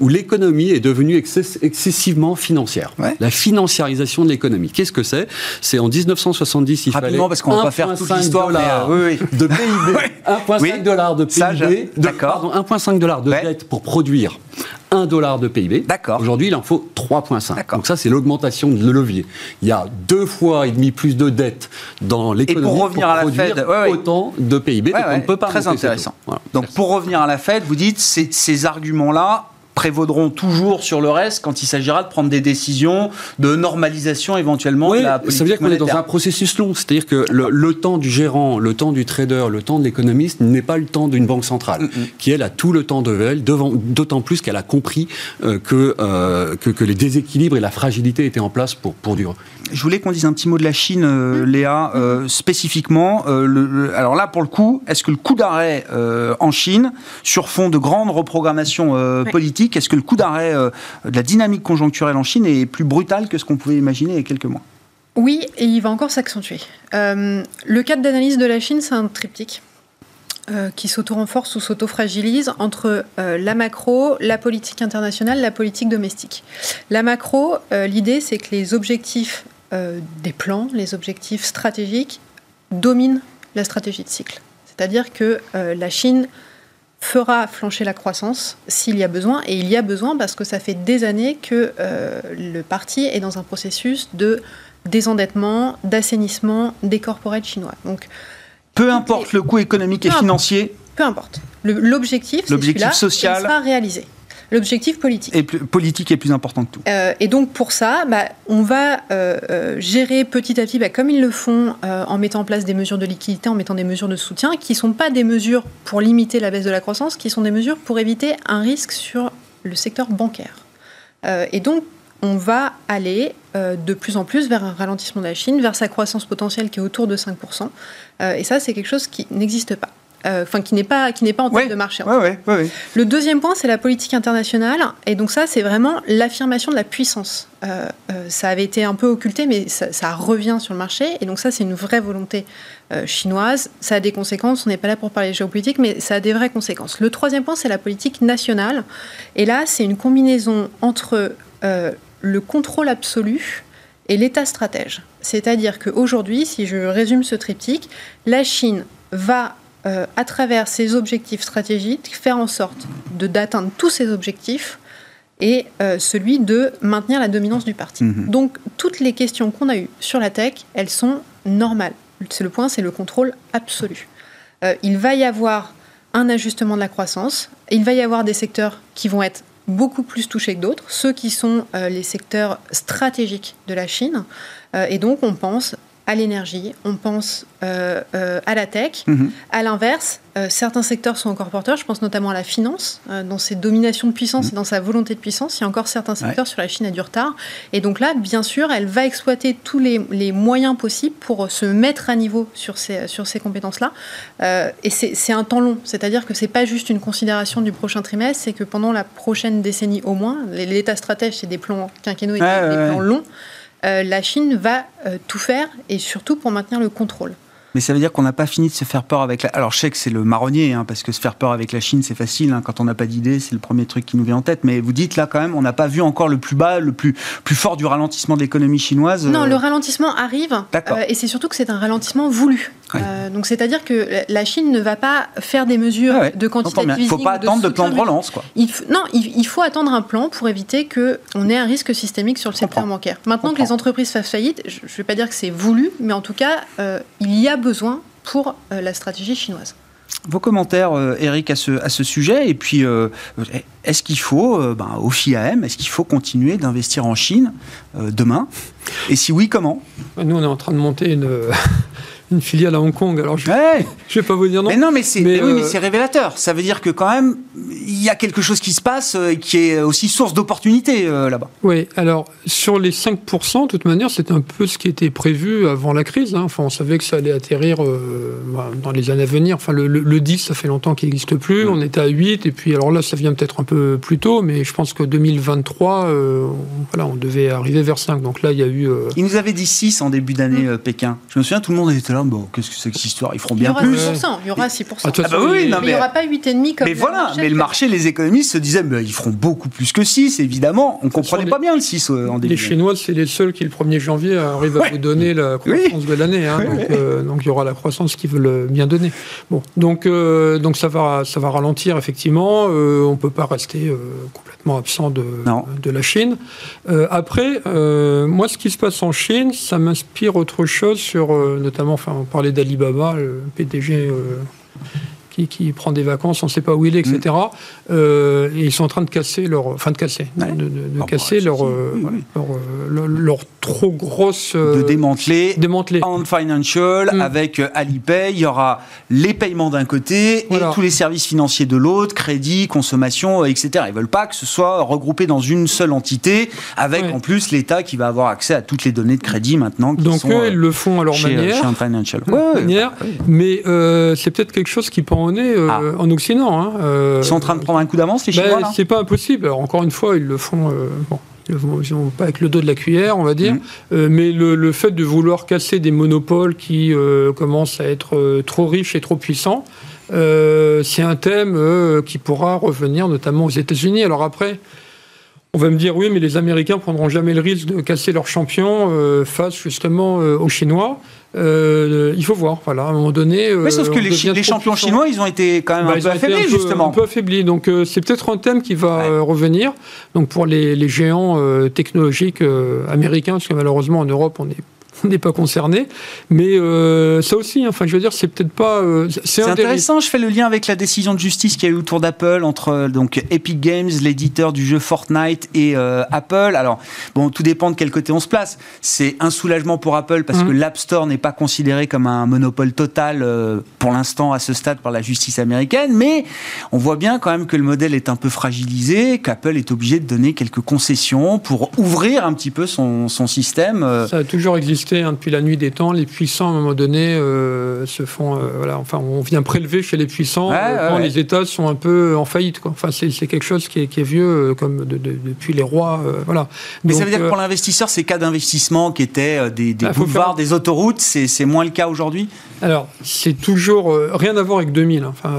où l'économie est devenue excessivement financière. La financiarisation de l'économie. Qu'est-ce que c'est? C'est en 1970, il Rapidement, parce qu'on va pas faire toute l'histoire euh, de PIB. 1,5 dollars de PIB. Pardon, 1,5 dollars de dette pour produire 1 dollar de PIB. D'accord. Aujourd'hui, il en faut 3,5. Donc ça, c'est l'augmentation de levier. Il y a deux fois et demi plus de dettes dans l'économie pour, revenir à la Fed, autant de PIB. donc on ne peut pas Très intéressant. Donc pour revenir à la Fed, vous dites ces, ces arguments-là prévaudront toujours sur le reste quand il s'agira de prendre des décisions de normalisation éventuellement de la politique Ça veut dire qu'on est dans un processus long. C'est-à-dire que le, temps du gérant, le temps du trader, le temps de l'économiste n'est pas le temps d'une banque centrale, qui elle a tout le temps de elle, d'autant plus qu'elle a compris euh, euh, que, que, les déséquilibres et la fragilité étaient en place pour, pour durer. Je voulais qu'on dise un petit mot de la Chine, euh, Léa, spécifiquement. alors là, pour le coup, est-ce que le coup d'arrêt en Chine, sur fond de grandes reprogrammations politiques, est-ce que le coup d'arrêt euh, de la dynamique conjoncturelle en Chine est plus brutal que ce qu'on pouvait imaginer il y a quelques mois? Oui, et il va encore s'accentuer. Euh, le cadre d'analyse de la Chine, c'est un triptyque. Euh, qui s'auto-renforce ou s'auto-fragilise entre la macro, la politique internationale, la politique domestique. La macro, l'idée c'est que les objectifs des plans, les objectifs stratégiques dominent la stratégie de cycle. C'est-à-dire que la Chine fera flancher la croissance s'il y a besoin. Et il y a besoin parce que ça fait des années que euh, le parti est dans un processus de désendettement, d'assainissement des corporates chinois. Donc, peu importe le coût économique et financier. Peu importe. L'objectif, l'objectif social sera réalisé l'objectif politique. Et politique est plus important que tout. Euh, et donc pour ça, bah, on va euh, euh, gérer petit à petit, bah, comme ils le font, en mettant en place des mesures de liquidité, en mettant des mesures de soutien, qui ne sont pas des mesures pour limiter la baisse de la croissance, qui sont des mesures pour éviter un risque sur le secteur bancaire. et donc on va aller de plus en plus vers un ralentissement de la Chine, vers sa croissance potentielle qui est autour de 5%. et ça, c'est quelque chose qui n'existe pas. Euh, enfin qui n'est pas qui n'est pas en tête de marché. le deuxième point, c'est la politique internationale, et donc ça, c'est vraiment l'affirmation de la puissance. Euh, euh, ça avait été un peu occulté, mais ça, revient sur le marché, et donc ça, c'est une vraie volonté chinoise. Ça a des conséquences. On n'est pas là pour parler géopolitique, mais ça a des vraies conséquences. Le troisième point, c'est la politique nationale, et là, c'est une combinaison entre le contrôle absolu et l'État stratège. C'est-à-dire qu'aujourd'hui, si je résume ce triptyque, la Chine va euh, à travers ses objectifs stratégiques, faire en sorte d'atteindre tous ces objectifs et euh, celui de maintenir la dominance du parti. Mhm. Donc toutes les questions qu'on a eues sur la tech, elles sont normales. C'est le point, c'est le contrôle absolu. Euh, il va y avoir un ajustement de la croissance, il va y avoir des secteurs qui vont être beaucoup plus touchés que d'autres, ceux qui sont les secteurs stratégiques de la Chine. et donc on pense à l'énergie, on pense euh, euh, à la tech. Mhm. À l'inverse, euh, certains secteurs sont encore porteurs. Je pense notamment à la finance, dans ses dominations de puissance mhm. et dans sa volonté de puissance. Il y a encore certains secteurs sur la Chine à du retard. Et donc là, bien sûr, elle va exploiter tous les, moyens possibles pour se mettre à niveau sur ces, sur ces compétences-là. et c'est un temps long. C'est-à-dire que c'est pas juste une considération du prochain trimestre, c'est que pendant la prochaine décennie au moins, l'État stratège, c'est des plans quinquennaux et des plans longs. Euh, la Chine va euh, tout faire et surtout pour maintenir le contrôle. Mais ça veut dire qu'on n'a pas fini de se faire peur avec la... Alors je sais que c'est le marronnier, hein, parce que se faire peur avec la Chine, c'est facile. Hein, quand on n'a pas d'idée, c'est le premier truc qui nous vient en tête. Mais vous dites là quand même, on n'a pas vu encore le plus bas, le plus, plus fort du ralentissement de l'économie chinoise. Non, euh. le ralentissement arrive. Et c'est surtout que c'est un ralentissement voulu. Euh, donc c'est-à-dire que la Chine ne va pas faire des mesures de quantité Il ne faut pas attendre de, plan de relance. Quoi. Il non, il, faut attendre un plan pour éviter qu'on ait un risque systémique sur le secteur bancaire. Maintenant que les entreprises fassent faillite, je ne vais pas dire que c'est voulu, mais en tout cas, il y a besoin pour euh, la stratégie chinoise. Vos commentaires, euh, Eric, à ce, à ce sujet Et puis, euh, est-ce qu'il faut, ben, au FIAM, est-ce qu'il faut continuer d'investir en Chine demain? Et si oui, comment? Nous, on est en train de monter une, une filiale à Hong Kong. Alors je ne vais pas vous dire non. Mais non, mais c'est euh, révélateur. Ça veut dire que quand même, il y a quelque chose qui se passe euh, et qui est aussi source d'opportunités euh, là-bas. Oui, alors sur les 5%, de toute manière, c'était un peu ce qui était prévu avant la crise. Hein. Enfin, on savait que ça allait atterrir bah, dans les années à venir. Enfin, le, 10, ça fait longtemps qu'il n'existe plus. On était à 8, et puis alors là, ça vient peut-être un peu plus tôt, mais je pense que 2023, voilà, on devait arriver vers 5. Donc là, il y a eu. Il nous avait dit 6 en début d'année, Pékin. Je me souviens, tout le monde était là dire bon, qu'est-ce que c'est que cette histoire? Ils feront bien plus. il y aura 6%. Ah, bah oui, mais, il n'y aura pas 8,5% comme Mais voilà, mais le marché, les économistes se disaient mais ils feront beaucoup plus que 6, évidemment. On ne comprenait pas bien le 6 en début. Les Chinois, c'est les seuls qui, le 1er janvier, arrivent à vous donner la croissance de l'année. Hein, donc, il y aura la croissance qu'ils veulent bien donner. Bon, donc, donc ça, va, ça va ralentir, effectivement. on ne peut pas rester complètement absent de, de la Chine. après, moi, ce qui se passe en Chine, ça m'inspire autre chose sur, euh, notamment, enfin, on parlait d'Alibaba, le PDG euh, qui, prend des vacances, on ne sait pas où il est, etc. Mm. Euh, et ils sont en train de casser leur, enfin de casser, de, casser bah, leur, leur, trop grosse de démanteler, démanteler. En financial mm. avec Alipay, il y aura les paiements d'un côté et tous les services financiers de l'autre, crédit, consommation, etc. Ils veulent pas que ce soit regroupé dans une seule entité, avec en plus l'État qui va avoir accès à toutes les données de crédit maintenant. Qui Donc eux, ils le font à leur manière, chez Financial. manière bah mais c'est peut-être quelque chose qui prend euh, ah. en Occident. Hein, euh, ils sont en train de prendre un coup d'avance, les Chinois ben, C'est pas impossible. encore une fois, ils le font. Euh, bon, ils ne pas avec le dos de la cuillère, on va dire. Mm. mais le, fait de vouloir casser des monopoles qui commencent à être trop riches et trop puissants, c'est un thème qui pourra revenir notamment aux États-Unis. Alors après. On va me dire oui, mais les Américains prendront jamais le risque de casser leurs champions face justement aux Chinois. Euh, il faut voir, voilà, à un moment donné. Mais sauf que les, champions chinois, ils ont été quand même bah, un peu affaiblis, justement. Un peu affaiblis. Donc, euh, c'est peut-être un thème qui va euh, revenir. Donc, pour les, les géants technologiques américains, parce que malheureusement, en Europe, on est n'est pas concerné. Mais euh, ça aussi, enfin, je veux dire, c'est peut-être pas. Euh, c'est intéressant. Je fais le lien avec la décision de justice qu'il y a eu autour d'Apple entre euh, donc Epic Games, l'éditeur du jeu Fortnite, et Apple. Alors, bon, tout dépend de quel côté on se place. C'est un soulagement pour Apple parce que mmh. l'App Store n'est pas considéré comme un monopole total pour l'instant à ce stade par la justice américaine, mais on voit bien quand même que le modèle est un peu fragilisé, qu'Apple est obligé de donner quelques concessions pour ouvrir un petit peu son, son système. Ça a toujours existé Hein, depuis la nuit des temps. Les puissants, à un moment donné, euh, se font. Euh, voilà, enfin, on vient prélever chez les puissants euh, quand les États sont un peu en faillite. Quoi. Enfin, c'est quelque chose qui est, qui est vieux, comme depuis les rois. voilà. Mais ça veut dire que pour l'investisseur, ces cas d'investissement qui étaient des, des bah, boulevards, des autoroutes, c'est moins le cas aujourd'hui? Alors, c'est toujours rien à voir avec 2000. Hein. Enfin,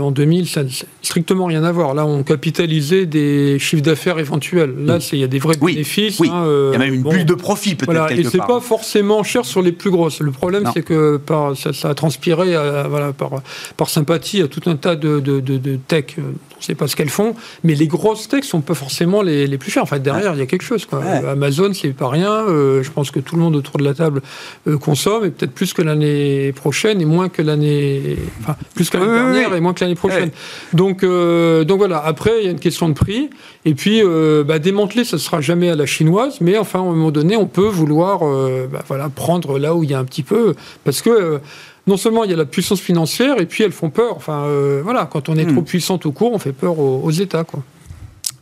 en 2000, ça strictement rien à voir. Là, on capitalisait des chiffres d'affaires éventuels. Là, il y a des vrais bénéfices. Oui. Hein, il y a même une bulle de profit peut-être. Voilà. Et c'est pas forcément cher sur les plus grosses. Le problème, c'est que par, ça, a transpiré euh, voilà, par, par sympathie à tout un tas de, de, de, tech. Euh, on ne sait pas ce qu'elles font, mais les grosses techs sont pas forcément les, les plus chères. En fait, derrière, il y a quelque chose. Quoi. Amazon, c'est pas rien. Euh, je pense que tout le monde autour de la table consomme, et peut-être plus que l'année prochaine et moins que l'année. Enfin, plus que l'année dernière et moins que l'année prochaine. Donc, donc voilà. Après, il y a une question de prix. Et puis, bah, démanteler, ça ne sera jamais à la chinoise, mais enfin, à un moment donné, on peut vouloir bah, voilà, prendre là où il y a un petit peu. Parce que euh, non seulement il y a la puissance financière, et puis elles font peur. Enfin, euh, voilà, quand on est trop hmm. puissant au court, on fait peur aux, États. Quoi.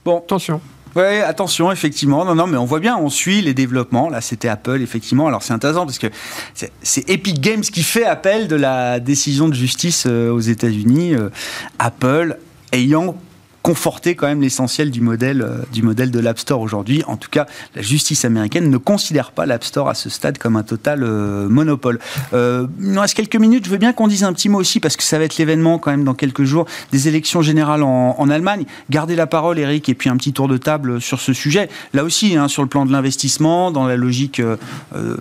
Bon. Attention. Oui, attention, effectivement. Non, non, mais on voit bien, on suit les développements. Là, c'était Apple, effectivement. Alors, c'est intéressant parce que c'est Epic Games qui fait appel de la décision de justice euh, aux États-Unis. Apple ayant conforter quand même l'essentiel du modèle, euh, du modèle de l'App Store aujourd'hui. En tout cas, la justice américaine ne considère pas l'App Store à ce stade comme un total euh, monopole. Euh, il nous reste quelques minutes. Je veux bien qu'on dise un petit mot aussi, parce que ça va être l'événement quand même dans quelques jours, des élections générales en, en, Allemagne. Gardez la parole, Eric, et puis un petit tour de table sur ce sujet. Là aussi, hein, sur le plan de l'investissement, dans la logique euh, de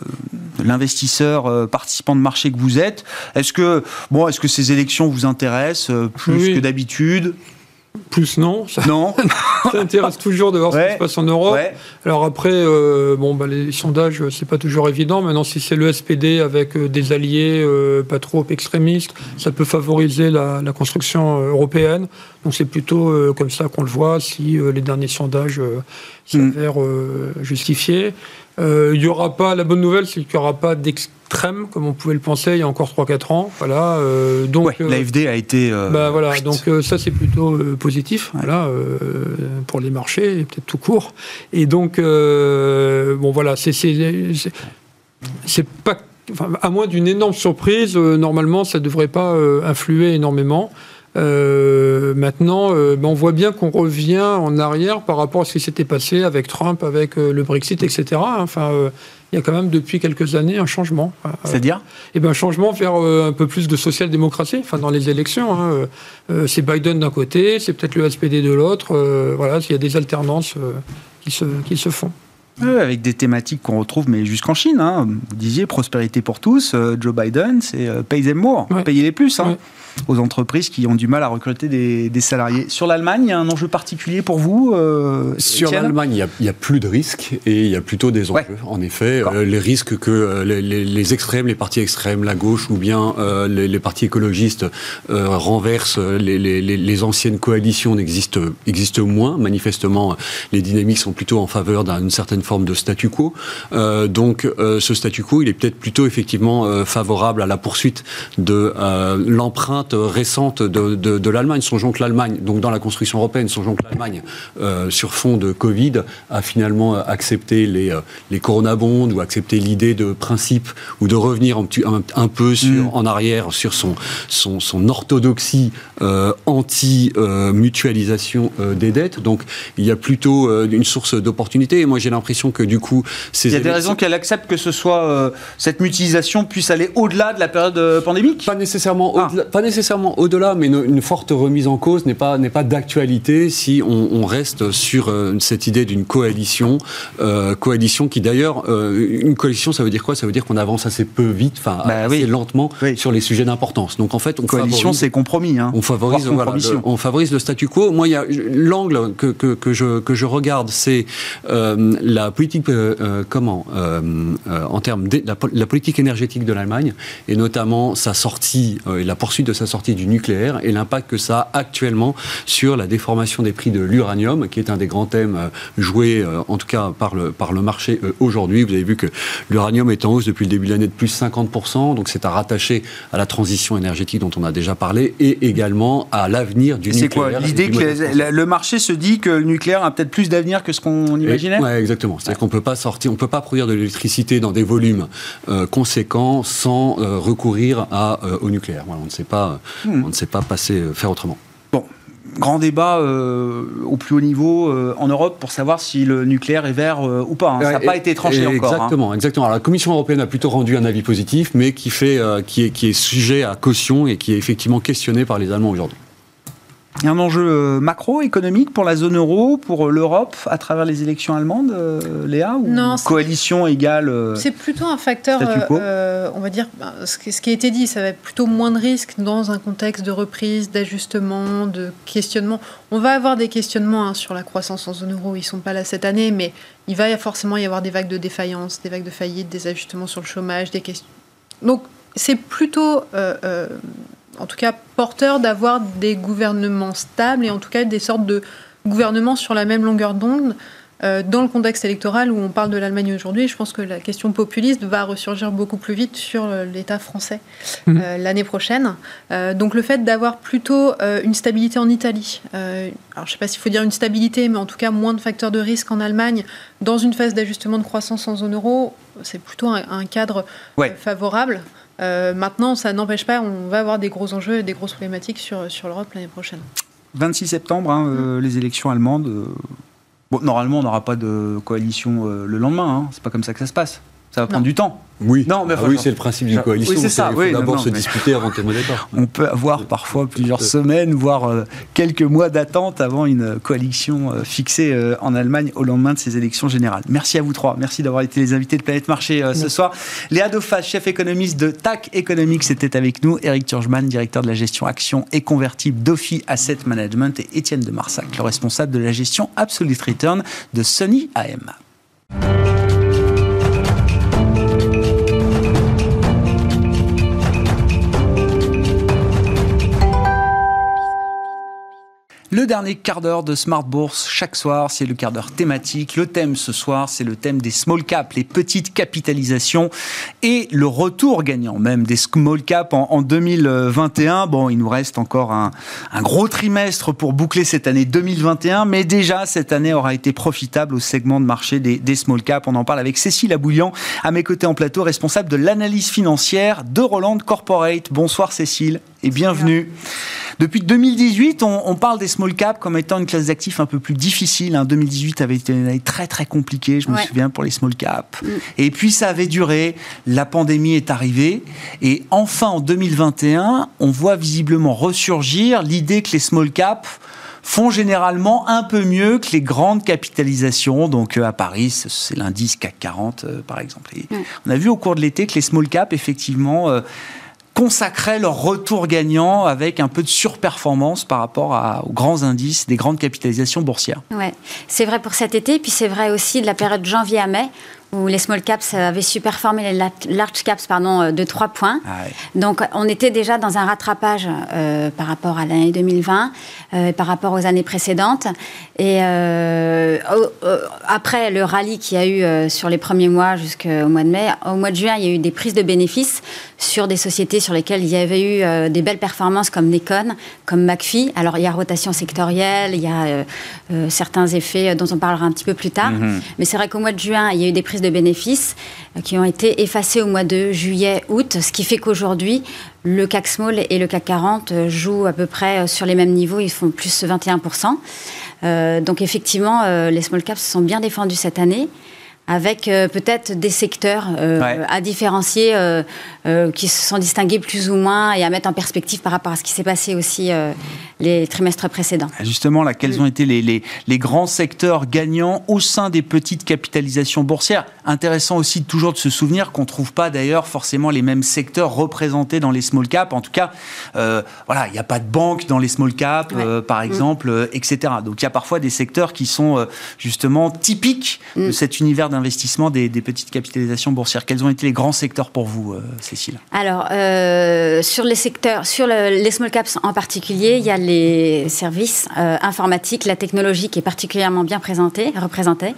l'investisseur participant de marché que vous êtes, est-ce que, bon, est-ce que ces élections vous intéressent plus que d'habitude? Plus non. Ça, non. ça intéresse toujours de voir ce qui se passe en Europe. Alors après, euh, bon, bah, les sondages, c'est pas toujours évident. Maintenant, si c'est le SPD avec euh, des alliés euh, pas trop extrémistes, ça peut favoriser la, construction européenne. Donc c'est plutôt comme ça qu'on le voit si les derniers sondages s'avèrent justifiés. Il n'y aura pas, la bonne nouvelle, c'est qu'il n'y aura pas d'extrême, comme on pouvait le penser il y a encore 3-4 ans. Voilà, euh, donc, l'AFD a été. bah, voilà, donc ça c'est plutôt positif voilà, pour les marchés, peut-être tout court. Et donc, bon voilà, c'est pas. à moins d'une énorme surprise, normalement, ça ne devrait pas influer énormément. Euh, maintenant, euh, ben, on voit bien qu'on revient en arrière par rapport à ce qui s'était passé avec Trump, avec euh, le Brexit, etc. Enfin, il y a quand même depuis quelques années un changement. C'est-à-dire? Eh bien, un changement vers un peu plus de social-démocratie, enfin dans les élections. Hein. c'est Biden d'un côté, c'est peut-être le SPD de l'autre. voilà, il y a des alternances qui se, qui se font avec des thématiques qu'on retrouve, mais jusqu'en Chine. Hein. Vous disiez prospérité pour tous. Euh, Joe Biden, c'est euh, pay them more, payer les plus. Hein aux entreprises qui ont du mal à recruter des, salariés. Sur l'Allemagne, il y a un enjeu particulier pour vous euh, Sur l'Allemagne, il n'y a, plus de risques et il y a plutôt des enjeux. En effet, euh, les risques que euh, les, extrêmes, les partis extrêmes, la gauche ou bien les, partis écologistes renversent les, anciennes coalitions n'existent existent moins. Manifestement, les dynamiques sont plutôt en faveur d'une certaine forme de statu quo. donc, ce statu quo, il est peut-être plutôt effectivement favorable à la poursuite de l'emprunt récente de, de, l'Allemagne. Songeons que l'Allemagne, donc dans la construction européenne, songeons que l'Allemagne, euh, sur fond de Covid, a finalement accepté les, euh, les corona-bonds ou accepté l'idée de principe ou de revenir un, un, peu sur, mm. en arrière sur son, son, son orthodoxie euh, anti-mutualisation des dettes. Donc il y a plutôt une source d'opportunité. Et moi j'ai l'impression que du coup... Ces il y a des raisons qu'elle accepte que ce soit cette mutualisation puisse aller au-delà de la période pandémique? Pas nécessairement ah. au-delà nécessairement au-delà, mais une, forte remise en cause n'est pas, n'est pas d'actualité si on, reste sur euh, cette idée d'une coalition. Euh, coalition qui d'ailleurs, euh, une coalition, ça veut dire quoi? Ça veut dire qu'on avance assez peu vite, enfin bah assez lentement sur les sujets d'importance. Donc en fait, on coalition, c'est compromis. Hein. On favorise, le, on favorise le statu quo. Moi, il y a l'angle que, que, que, je, que je regarde, c'est la politique, comment, en termes de la, la, politique énergétique de l'Allemagne, et notamment sa sortie et la poursuite de sa sortie du nucléaire et l'impact que ça a actuellement sur la déformation des prix de l'uranium, qui est un des grands thèmes euh, joués, euh, en tout cas par le, par le marché euh, aujourd'hui. Vous avez vu que l'uranium est en hausse depuis le début de l'année de plus 50%, donc c'est à rattacher à la transition énergétique dont on a déjà parlé et également à l'avenir du nucléaire. C'est quoi l'idée que le marché se dit que le nucléaire a peut-être plus d'avenir que ce qu'on imaginait? Oui, exactement. C'est-à-dire qu'on peut pas sortir, on peut pas produire de l'électricité dans des volumes conséquents sans recourir à, au nucléaire. on ne sait pas Hmm. On ne sait pas passer, euh, faire autrement. Bon, grand débat euh, au plus haut niveau euh, en Europe pour savoir si le nucléaire est vert ou pas. Hein. Ça n'a pas été tranché encore. Hein. Exactement, exactement. la Commission européenne a plutôt rendu un avis positif, mais qui, fait, qui, est, qui est sujet à caution et qui est effectivement questionné par les Allemands aujourd'hui. Il y a un enjeu euh, macroéconomique pour la zone euro, pour euh, l'Europe, à travers les élections allemandes, euh, Léa ou Non. Coalition égale. c'est plutôt un facteur, on va dire, ben, ce qui a été dit, ça va être plutôt moins de risques dans un contexte de reprise, d'ajustement, de questionnement. On va avoir des questionnements hein, sur la croissance en zone euro, ils ne sont pas là cette année, mais il va forcément y avoir des vagues de défaillance, des vagues de faillite, des ajustements sur le chômage, des questions. Donc c'est plutôt en tout cas porteur d'avoir des gouvernements stables et en tout cas des sortes de gouvernements sur la même longueur d'onde. Euh, dans le contexte électoral où on parle de l'Allemagne aujourd'hui, je pense que la question populiste va ressurgir beaucoup plus vite sur euh, l'État français mmh. euh, l'année prochaine. donc le fait d'avoir plutôt une stabilité en Italie, alors je ne sais pas s'il faut dire une stabilité, mais en tout cas moins de facteurs de risque en Allemagne, dans une phase d'ajustement de croissance en zone euro, c'est plutôt un, cadre favorable. Euh, maintenant, ça n'empêche pas, on va avoir des gros enjeux et des grosses problématiques sur, sur l'Europe l'année prochaine. 26 septembre, hein, euh, les élections allemandes. Euh, bon, normalement, on n'aura pas de coalition le lendemain. Hein, c'est pas comme ça que ça se passe. Ça va prendre du temps. Oui, non, mais ah oui c'est le principe d'une coalition. c'est ça. Il faut d'abord se disputer avant de départ. On peut avoir parfois plusieurs semaines, voire euh, quelques mois d'attente avant une coalition euh, fixée euh, en Allemagne au lendemain de ces élections générales. Merci à vous trois. Merci d'avoir été les invités de Planète Marché ce soir. Léa Dauphas, chef économiste de TAC Economics, était avec nous. Eric Turgeman, directeur de la gestion action et convertible d'Ophi Asset Management. Et Étienne de Marsac, le responsable de la gestion Absolute Return de Sony AM. Le dernier quart d'heure de Smart Bourse chaque soir, c'est le quart d'heure thématique. Le thème ce soir, c'est le thème des small caps, les petites capitalisations et le retour gagnant même des small caps en, 2021. Bon, il nous reste encore un, gros trimestre pour boucler cette année 2021, mais déjà cette année aura été profitable au segment de marché des, des small caps. On en parle avec Cécile Abouillant, à mes côtés en plateau, responsable de l'analyse financière de Roland Corporate. Bonsoir Cécile et bienvenue. Depuis 2018, on, parle des small caps comme étant une classe d'actifs un peu plus difficile. 2018 hein. avait été une année très très compliquée, je me souviens, pour les small caps. Mm. Et puis ça avait duré, la pandémie est arrivée, et enfin en 2021, on voit visiblement ressurgir l'idée que les small caps font généralement un peu mieux que les grandes capitalisations. Donc euh, à Paris, c'est l'indice CAC 40 euh, par exemple. On a vu au cours de l'été que les small caps, effectivement, euh, consacraient leur retour gagnant avec un peu de surperformance par rapport aux grands indices des grandes capitalisations boursières. Ouais, c'est vrai pour cet été, puis c'est vrai aussi de la période janvier à mai où les small caps avaient superformé les large caps pardon, euh, de 3 points. Ah Donc on était déjà dans un rattrapage euh, par rapport à l'année 2020, euh, par rapport aux années précédentes. Et après le rallye qu'il y a eu sur les premiers mois jusqu'au mois de mai, au mois de juin, il y a eu des prises de bénéfices sur des sociétés sur lesquelles il y avait eu des belles performances comme Nikon, comme McPhee. Alors il y a rotation sectorielle, il y a certains effets dont on parlera un petit peu plus tard. Mm-hmm. Mais c'est vrai qu'au mois de juin, il y a eu des prises de bénéfices euh, qui ont été effacés au mois de juillet, août, ce qui fait qu'aujourd'hui, le CAC Small et le CAC 40 euh, jouent à peu près euh, sur les mêmes niveaux, ils font plus 21%. donc effectivement, les small caps se sont bien défendus cette année avec euh, peut-être des secteurs euh, à différencier euh, qui se sont distingués plus ou moins et à mettre en perspective par rapport à ce qui s'est passé aussi les trimestres précédents. Ah, justement, là, quels ont été les, les, les, grands secteurs gagnants au sein des petites capitalisations boursières? Intéressant aussi toujours de se souvenir qu'on ne trouve pas d'ailleurs forcément les mêmes secteurs représentés dans les small caps. En tout cas, voilà, il n'y a pas de banque dans les small caps, par mm. exemple, etc. Donc il y a parfois des secteurs qui sont justement typiques de mm. cet univers d'un investissement des, petites capitalisations boursières. Quels ont été les grands secteurs pour vous, euh, Cécile? Alors, euh, sur les secteurs, sur les small caps en particulier, il y a les services euh, informatiques, la technologie qui est particulièrement bien présentée, représentée.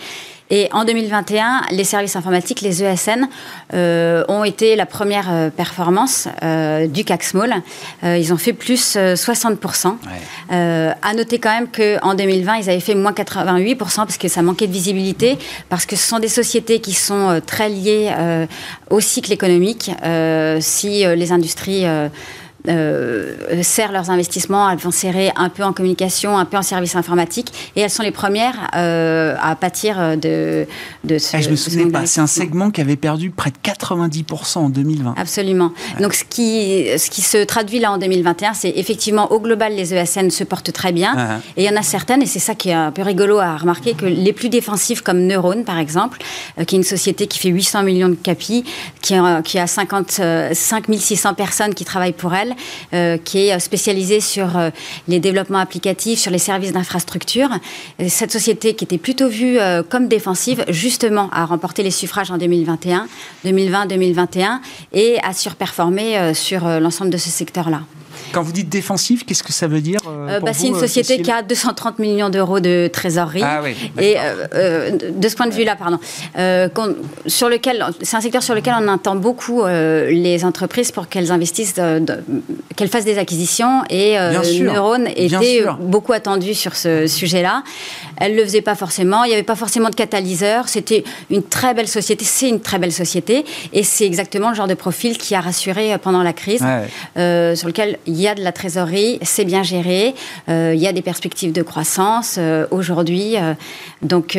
Et en 2021, les services informatiques, les ESN, euh, ont été la première euh, performance euh, du CAC Small. ils ont fait plus 60%. à noter quand même qu'en 2020, ils avaient fait moins 88% parce que ça manquait de visibilité, parce que ce sont des sociétés qui sont très liées au cycle économique. si les industries euh, serrent leurs investissements, elles vont serrer un peu en communication, un peu en services informatiques, et elles sont les premières euh, à pâtir de, de ce. Eh, je me souviens pas, c'est un segment qui avait perdu près de 90% en 2020. Absolument. Donc ce qui, ce qui se traduit là en 2021, c'est effectivement au global, les ESN se portent très bien, ah, ah. et il y en a certaines, et c'est ça qui est un peu rigolo à remarquer, que les plus défensives comme Neurone, par exemple, euh, qui est une société qui fait 800 millions de capis, qui a, qui a 50, 5600 personnes qui travaillent pour elle, euh, qui est spécialisée sur euh, les développements applicatifs, sur les services d'infrastructure. Cette société qui était plutôt vue euh, comme défensive, justement, a remporté les suffrages en 2021, 2020-2021 et a surperformé sur l'ensemble de ce secteur-là. Quand vous dites défensif, qu'est-ce que ça veut dire euh, euh, bah, C'est une euh, société qui a 230 millions d'euros de trésorerie. Ah oui, et de ce point de vue-là, pardon, sur lequel c'est un secteur sur lequel on entend beaucoup les entreprises pour qu'elles investissent, qu'elles fassent des acquisitions. Et Neurone était beaucoup attendu sur ce sujet-là. Elle le faisait pas forcément. Il n'y avait pas forcément de catalyseur. C'était une très belle société. C'est une très belle société, et c'est exactement le genre de profil qui a rassuré pendant la crise, sur lequel il y a de la trésorerie, c'est bien géré, euh, il y a des perspectives de croissance euh, aujourd'hui. Euh, donc,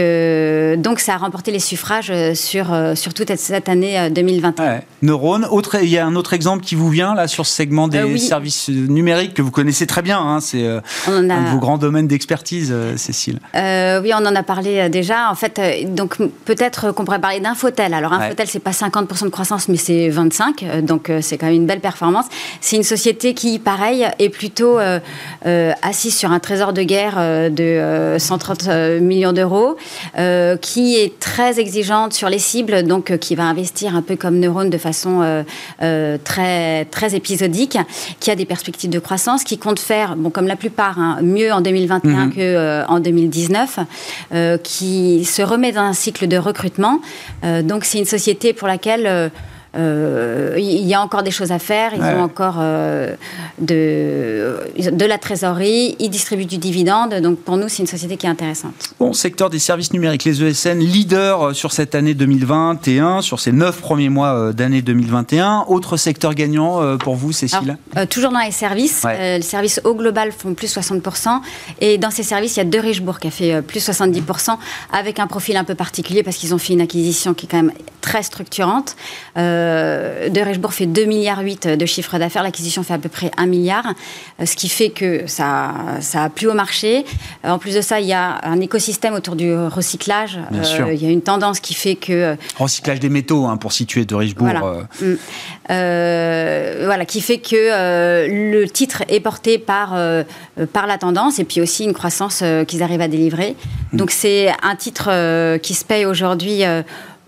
donc ça a remporté les suffrages sur, sur toute cette année 2021. Neurone, autre, il y a un autre exemple qui vous vient là sur ce segment des services numériques que vous connaissez très bien. Hein, c'est un de vos grands domaines d'expertise, Cécile. oui, on en a parlé déjà. En fait, donc peut-être qu'on pourrait parler d'Infotel. Alors Infotel, c'est pas 50% de croissance, mais c'est 25, donc c'est quand même une belle performance. C'est une société qui pareil, est plutôt euh, euh, assis sur un trésor de guerre euh, de 130 millions d'euros, qui est très exigeante sur les cibles, donc qui va investir un peu comme Neurone de façon très, très épisodique, qui a des perspectives de croissance, qui compte faire, bon, comme la plupart, hein, mieux en 2021 mhm. qu'en 2019, qui se remet dans un cycle de recrutement. donc c'est une société pour laquelle il y a encore des choses à faire. Ils ont encore de, de la trésorerie. Ils distribuent du dividende. Donc pour nous, c'est une société qui est intéressante. Bon, secteur des services numériques, les ESN, leader sur cette année 2021, sur ces neuf premiers mois d'année 2021. Autre secteur gagnant pour vous, Cécile Toujours dans les services. les services au global font plus 60%. Et dans ces services, il y a De Richebourg qui a fait plus 70%, avec un profil un peu particulier parce qu'ils ont fait une acquisition qui est quand même très structurante. Euh, de Richebourg fait 2,8 milliards de chiffre d'affaires, l'acquisition fait à peu près 1 milliard, euh, ce qui fait que ça, ça a plu au marché. Euh, en plus de ça, il y a un écosystème autour du recyclage. il y a une tendance qui fait que... Recyclage des métaux, hein, pour situer De Richebourg. Voilà. Mm. voilà, qui fait que le titre est porté par, par la tendance et puis aussi une croissance qu'ils arrivent à délivrer. Mm. Donc c'est un titre qui se paye aujourd'hui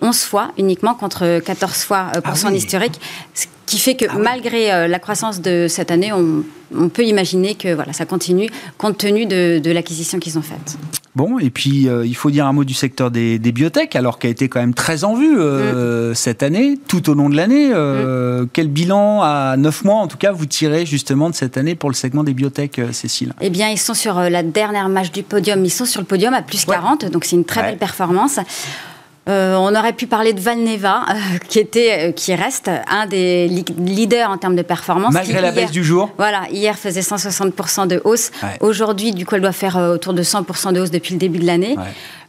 11 fois uniquement contre 14 fois euh, pour ah son historique. Ce qui fait que ah malgré euh, la croissance de cette année, on, peut imaginer que voilà, ça continue compte tenu de, l'acquisition qu'ils ont faite. Bon, et puis euh, il faut dire un mot du secteur des, biotech, alors qui a été quand même très en vue mm. cette année, tout au long de l'année. Mm. Quel bilan à 9 mois, en tout cas, vous tirez justement de cette année pour le segment des biotech, Cécile? Eh bien, ils sont sur la dernière match du podium. Ils sont sur le podium à plus 40, donc c'est une très belle performance. Euh, on aurait pu parler de Valneva, euh, qui était, euh, qui reste un des leaders en termes de performance. Malgré la baisse du jour. Voilà, hier faisait 160% de hausse. Aujourd'hui, du coup, elle doit faire autour de 100% de hausse depuis le début de l'année.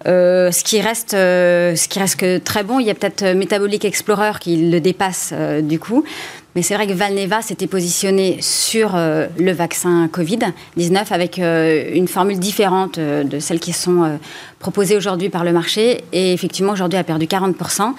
Ce qui reste, ce qui reste que très bon. Il y a peut-être Metabolic Explorer qui le dépasse du coup. Mais c'est vrai que Valneva s'était positionné sur euh, le vaccin Covid-19 avec euh, une formule différente euh, de celles qui sont proposées aujourd'hui par le marché. Et effectivement, aujourd'hui, a perdu 40%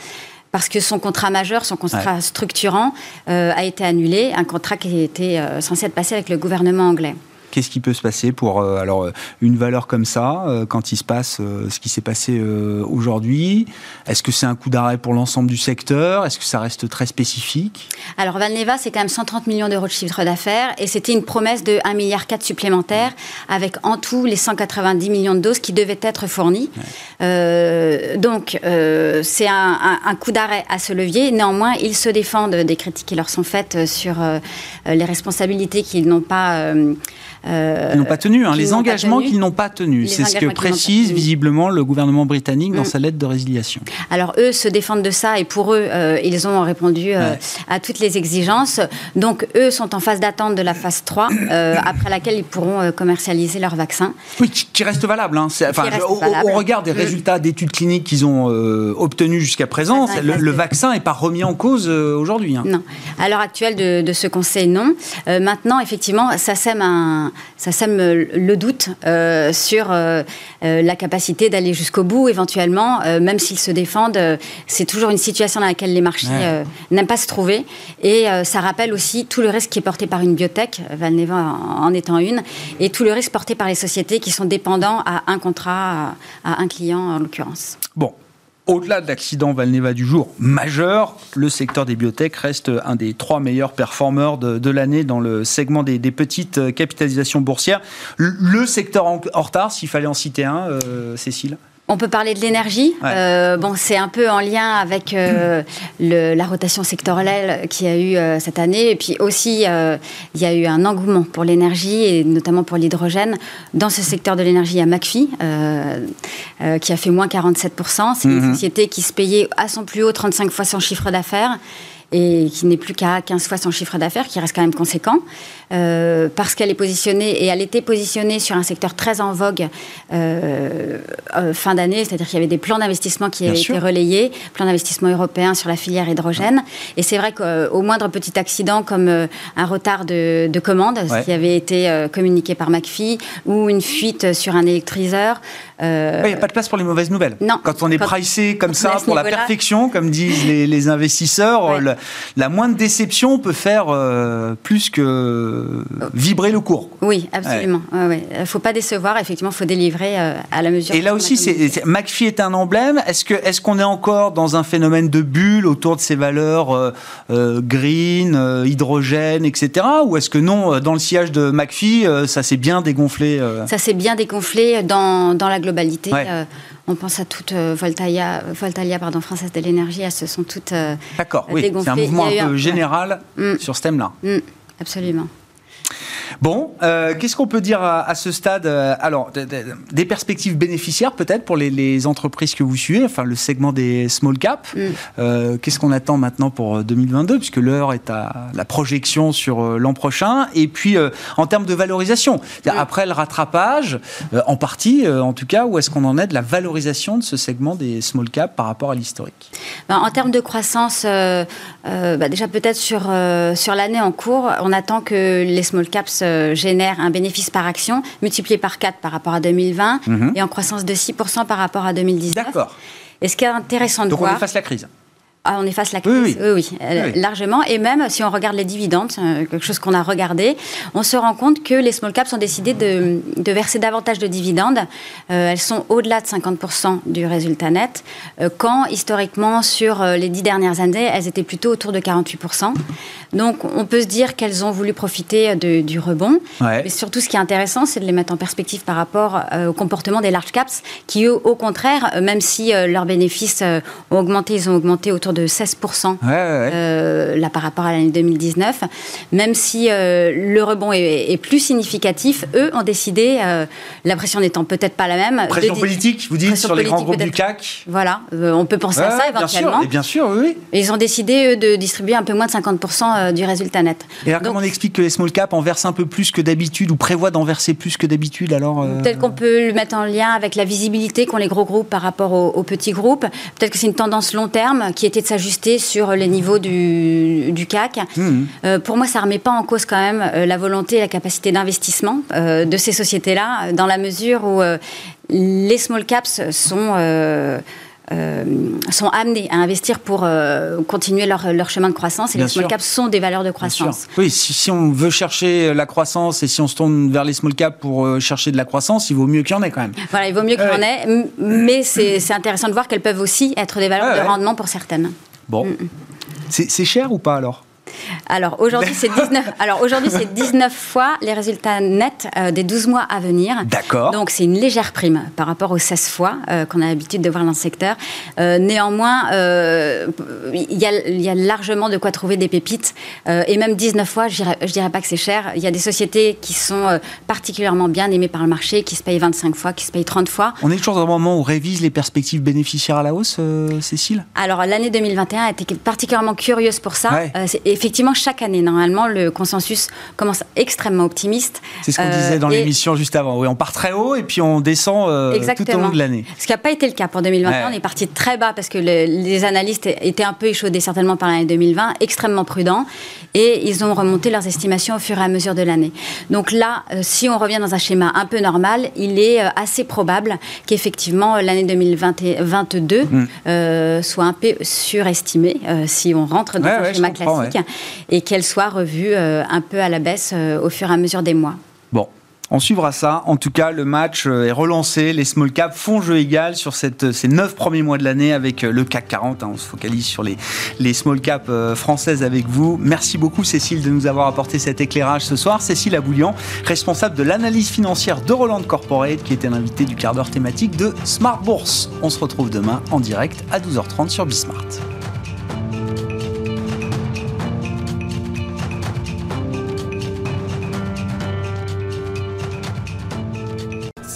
parce que son contrat majeur, son contrat structurant, a été annulé, un contrat qui était censé être passé avec le gouvernement anglais. Qu'est-ce qui peut se passer pour euh, alors euh, une valeur comme ça euh, quand il se passe ce qui s'est passé aujourd'hui? Est-ce que c'est un coup d'arrêt pour l'ensemble du secteur? Est-ce que ça reste très spécifique? Alors Valneva, c'est quand même 130 millions d'euros de chiffre d'affaires et c'était une promesse de 1,4 milliard supplémentaire avec en tout les 190 millions de doses qui devaient être fournies. donc c'est un, coup d'arrêt à ce levier. Néanmoins, ils se défendent des critiques qui leur sont faites sur les responsabilités qu'ils n'ont pas euh, ils n'ont pas tenu, hein, les engagements qu'ils n'ont pas tenus. C'est ce que précise visiblement le gouvernement britannique dans mm. sa lettre de résiliation. Alors eux se défendent de ça et pour eux, euh, ils ont répondu euh, à toutes les exigences. Donc eux sont en phase d'attente de la phase 3, après laquelle ils pourront commercialiser leur vaccin. Oui, qui reste valable. Hein. Enfin, au, regard des mm. résultats d'études cliniques qu'ils ont obtenus jusqu'à présent, le, vaccin n'est pas remis en cause aujourd'hui. Hein. Non. À l'heure actuelle de, de ce conseil, non. maintenant, effectivement, ça sème un ça sème le doute euh, sur euh, euh, la capacité d'aller jusqu'au bout, éventuellement, même s'ils se défendent. c'est toujours une situation dans laquelle les marchés n'aiment pas se trouver. Et ça rappelle aussi tout le risque qui est porté par une biotech, Valneva en, étant une, et tout le risque porté par les sociétés qui sont dépendants à un contrat, à un client en l'occurrence. Bon, au-delà de l'accident Valneva du jour majeur, le secteur des biotech reste un des trois meilleurs performeurs de, l'année dans le segment des, petites capitalisations boursières. Le, secteur en, retard, s'il fallait en citer un, euh, Cécile? On peut parler de l'énergie. Euh, bon, c'est un peu en lien avec euh, la rotation sectorielle qu'il y a eu euh, cette année. Et puis aussi, il y a eu un engouement pour l'énergie et notamment pour l'hydrogène. Dans ce secteur de l'énergie, il y a McPhee qui a fait moins 47%. C'est une mhm. société qui se payait à son plus haut 35 fois son chiffre d'affaires et qui n'est plus qu'à 15 fois son chiffre d'affaires, qui reste quand même conséquent, euh, parce qu'elle est positionnée, et elle était positionnée sur un secteur très en vogue euh, euh, fin d'année, c'est-à-dire qu'il y avait des plans d'investissement qui avaient été relayés, plans d'investissement européens sur la filière hydrogène, et c'est vrai qu'au moindre petit accident, comme un retard de, commande, ce qui avait été communiqué par McPhee, ou une fuite sur un électryseur, il n'y a pas de place pour les mauvaises nouvelles. Non. Quand on est pricé comme ça pour la perfection, comme disent les, investisseurs, la moindre déception peut faire euh, plus que vibrer le cours. Oui, absolument. Il ne faut pas décevoir, effectivement, il faut délivrer euh, à la mesure. Et là aussi, c'est, McPhee est un emblème. Est-ce, que, est-ce qu'on est encore dans un phénomène de bulle autour de ces valeurs euh, green, hydrogène, etc. Ou est-ce que non, dans le sillage de McPhee, ça s'est bien dégonflé Ça s'est bien dégonflé dans, dans la globalité On pense à toutes Voltalia, Voltalia pardon, Française de l'énergie, elles se sont toutes D'accord, oui, c'est un mouvement un peu général mm. sur ce thème-là. Mm, absolument. Bon, euh, qu'est-ce qu'on peut dire à, ce stade euh, Alors, des perspectives bénéficiaires peut-être pour les, entreprises que vous suivez, enfin le segment des small caps. Mm. Euh, qu'est-ce qu'on attend maintenant pour 2022 Puisque l'heure est à la projection sur l'an prochain. Et puis, en termes de valorisation, mm. après le rattrapage, en partie en tout cas, où est-ce qu'on en est de la valorisation de ce segment des small caps par rapport à l'historique? Ben, En termes de croissance, bah, déjà peut-être sur, sur l'année en cours, on attend que les small caps euh, génère un bénéfice par action multiplié par 4 par rapport à 2020 mhm. et en croissance de 6% par rapport à 2019. D'accord. Et ce qui est intéressant de voir... Donc on est face à la crise ah, on efface la crise, oui, oui. Euh, largement. Et même si on regarde les dividendes, euh, quelque chose qu'on a regardé, on se rend compte que les small caps ont décidé de, verser davantage de dividendes. Euh, elles sont au-delà de 50% du résultat net, quand historiquement, sur les dix dernières années, elles étaient plutôt autour de 48%. Donc on peut se dire qu'elles ont voulu profiter du rebond. Mais surtout, ce qui est intéressant, c'est de les mettre en perspective par rapport au comportement des large caps, qui eux, au contraire, même si leurs bénéfices ont augmenté, ils ont augmenté autour de de 16% euh, là par rapport à l'année 2019. Même si euh, le rebond est, plus significatif, eux ont décidé, euh, la pression n'étant peut-être pas la même. Pression politique, vous dites, sur les grands groupes du CAC Voilà, on peut penser à ça éventuellement. Bien sûr, bien sûr oui. ils ont décidé, eux, de distribuer un peu moins de 50% du résultat net. Et alors, comment on explique que les small caps en versent un peu plus que d'habitude ou prévoient d'en verser plus que d'habitude alors Peut-être qu'on peut le mettre en lien avec la visibilité qu'ont les gros groupes par rapport aux, aux petits groupes. Peut-être que c'est une tendance long terme qui était s'ajuster sur les niveaux du, du CAC. Mmh. Euh, pour moi, ça ne remet pas en cause quand même euh, la volonté et la capacité d'investissement euh, de ces sociétés-là, dans la mesure où les small caps sont... sont amenés à investir pour continuer leur, leur, chemin de croissance et les small caps sont des valeurs de croissance. Oui, si, si, on veut chercher la croissance et si on se tourne vers les small caps pour chercher de la croissance, il vaut mieux qu'il y en ait quand même. Voilà, il vaut mieux qu'il y en ait, mais c'est intéressant de voir qu'elles peuvent aussi être des valeurs de rendement pour certaines. Bon. Mm, mm. C'est cher ou pas alors? Alors aujourd'hui, c'est 19, alors aujourd'hui, c'est 19 fois les résultats nets euh, des 12 mois à venir. D'accord. Donc c'est une légère prime par rapport aux 16 fois euh, qu'on a l'habitude de voir dans le secteur. Euh, néanmoins, il y, y, a largement de quoi trouver des pépites. et même 19 fois, je dirais, dirais pas que c'est cher. Il y a des sociétés qui sont particulièrement bien aimées par le marché, qui se payent 25 fois, qui se payent 30 fois. On est toujours dans un moment où on révise les perspectives bénéficiaires à la hausse, Cécile? Alors l'année 2021 a été particulièrement curieuse pour ça. effectivement, effectivement, chaque année, normalement, le consensus commence extrêmement optimiste. C'est ce qu'on disait dans euh, l'émission juste avant. Oui, on part très haut et puis on descend euh, tout au long de l'année. Ce qui n'a pas été le cas pour 2021. On est parti très bas parce que les analystes étaient un peu échaudés certainement par l'année 2020, extrêmement prudents, et ils ont remonté leurs estimations au fur et à mesure de l'année. Donc là, euh, si on revient dans un schéma un peu normal, il est assez probable qu'effectivement l'année 2022 mm. soit un peu surestimée si on rentre dans un schéma classique et qu'elle soit revue euh, un peu à la baisse euh, au fur et à mesure des mois. Bon, on suivra ça. En tout cas, le match euh, est relancé. Les small caps font jeu égal sur ces neuf premiers mois de l'année avec le CAC 40. Hein. on se focalise sur les, les small caps françaises avec vous. Merci beaucoup, Cécile, de nous avoir apporté cet éclairage ce soir. Cécile Aboulian, responsable de l'analyse financière de Roland Corporate, qui était l'invité du quart d'heure thématique de Smart Bourse. On se retrouve demain en direct à 12h30 sur Bismart.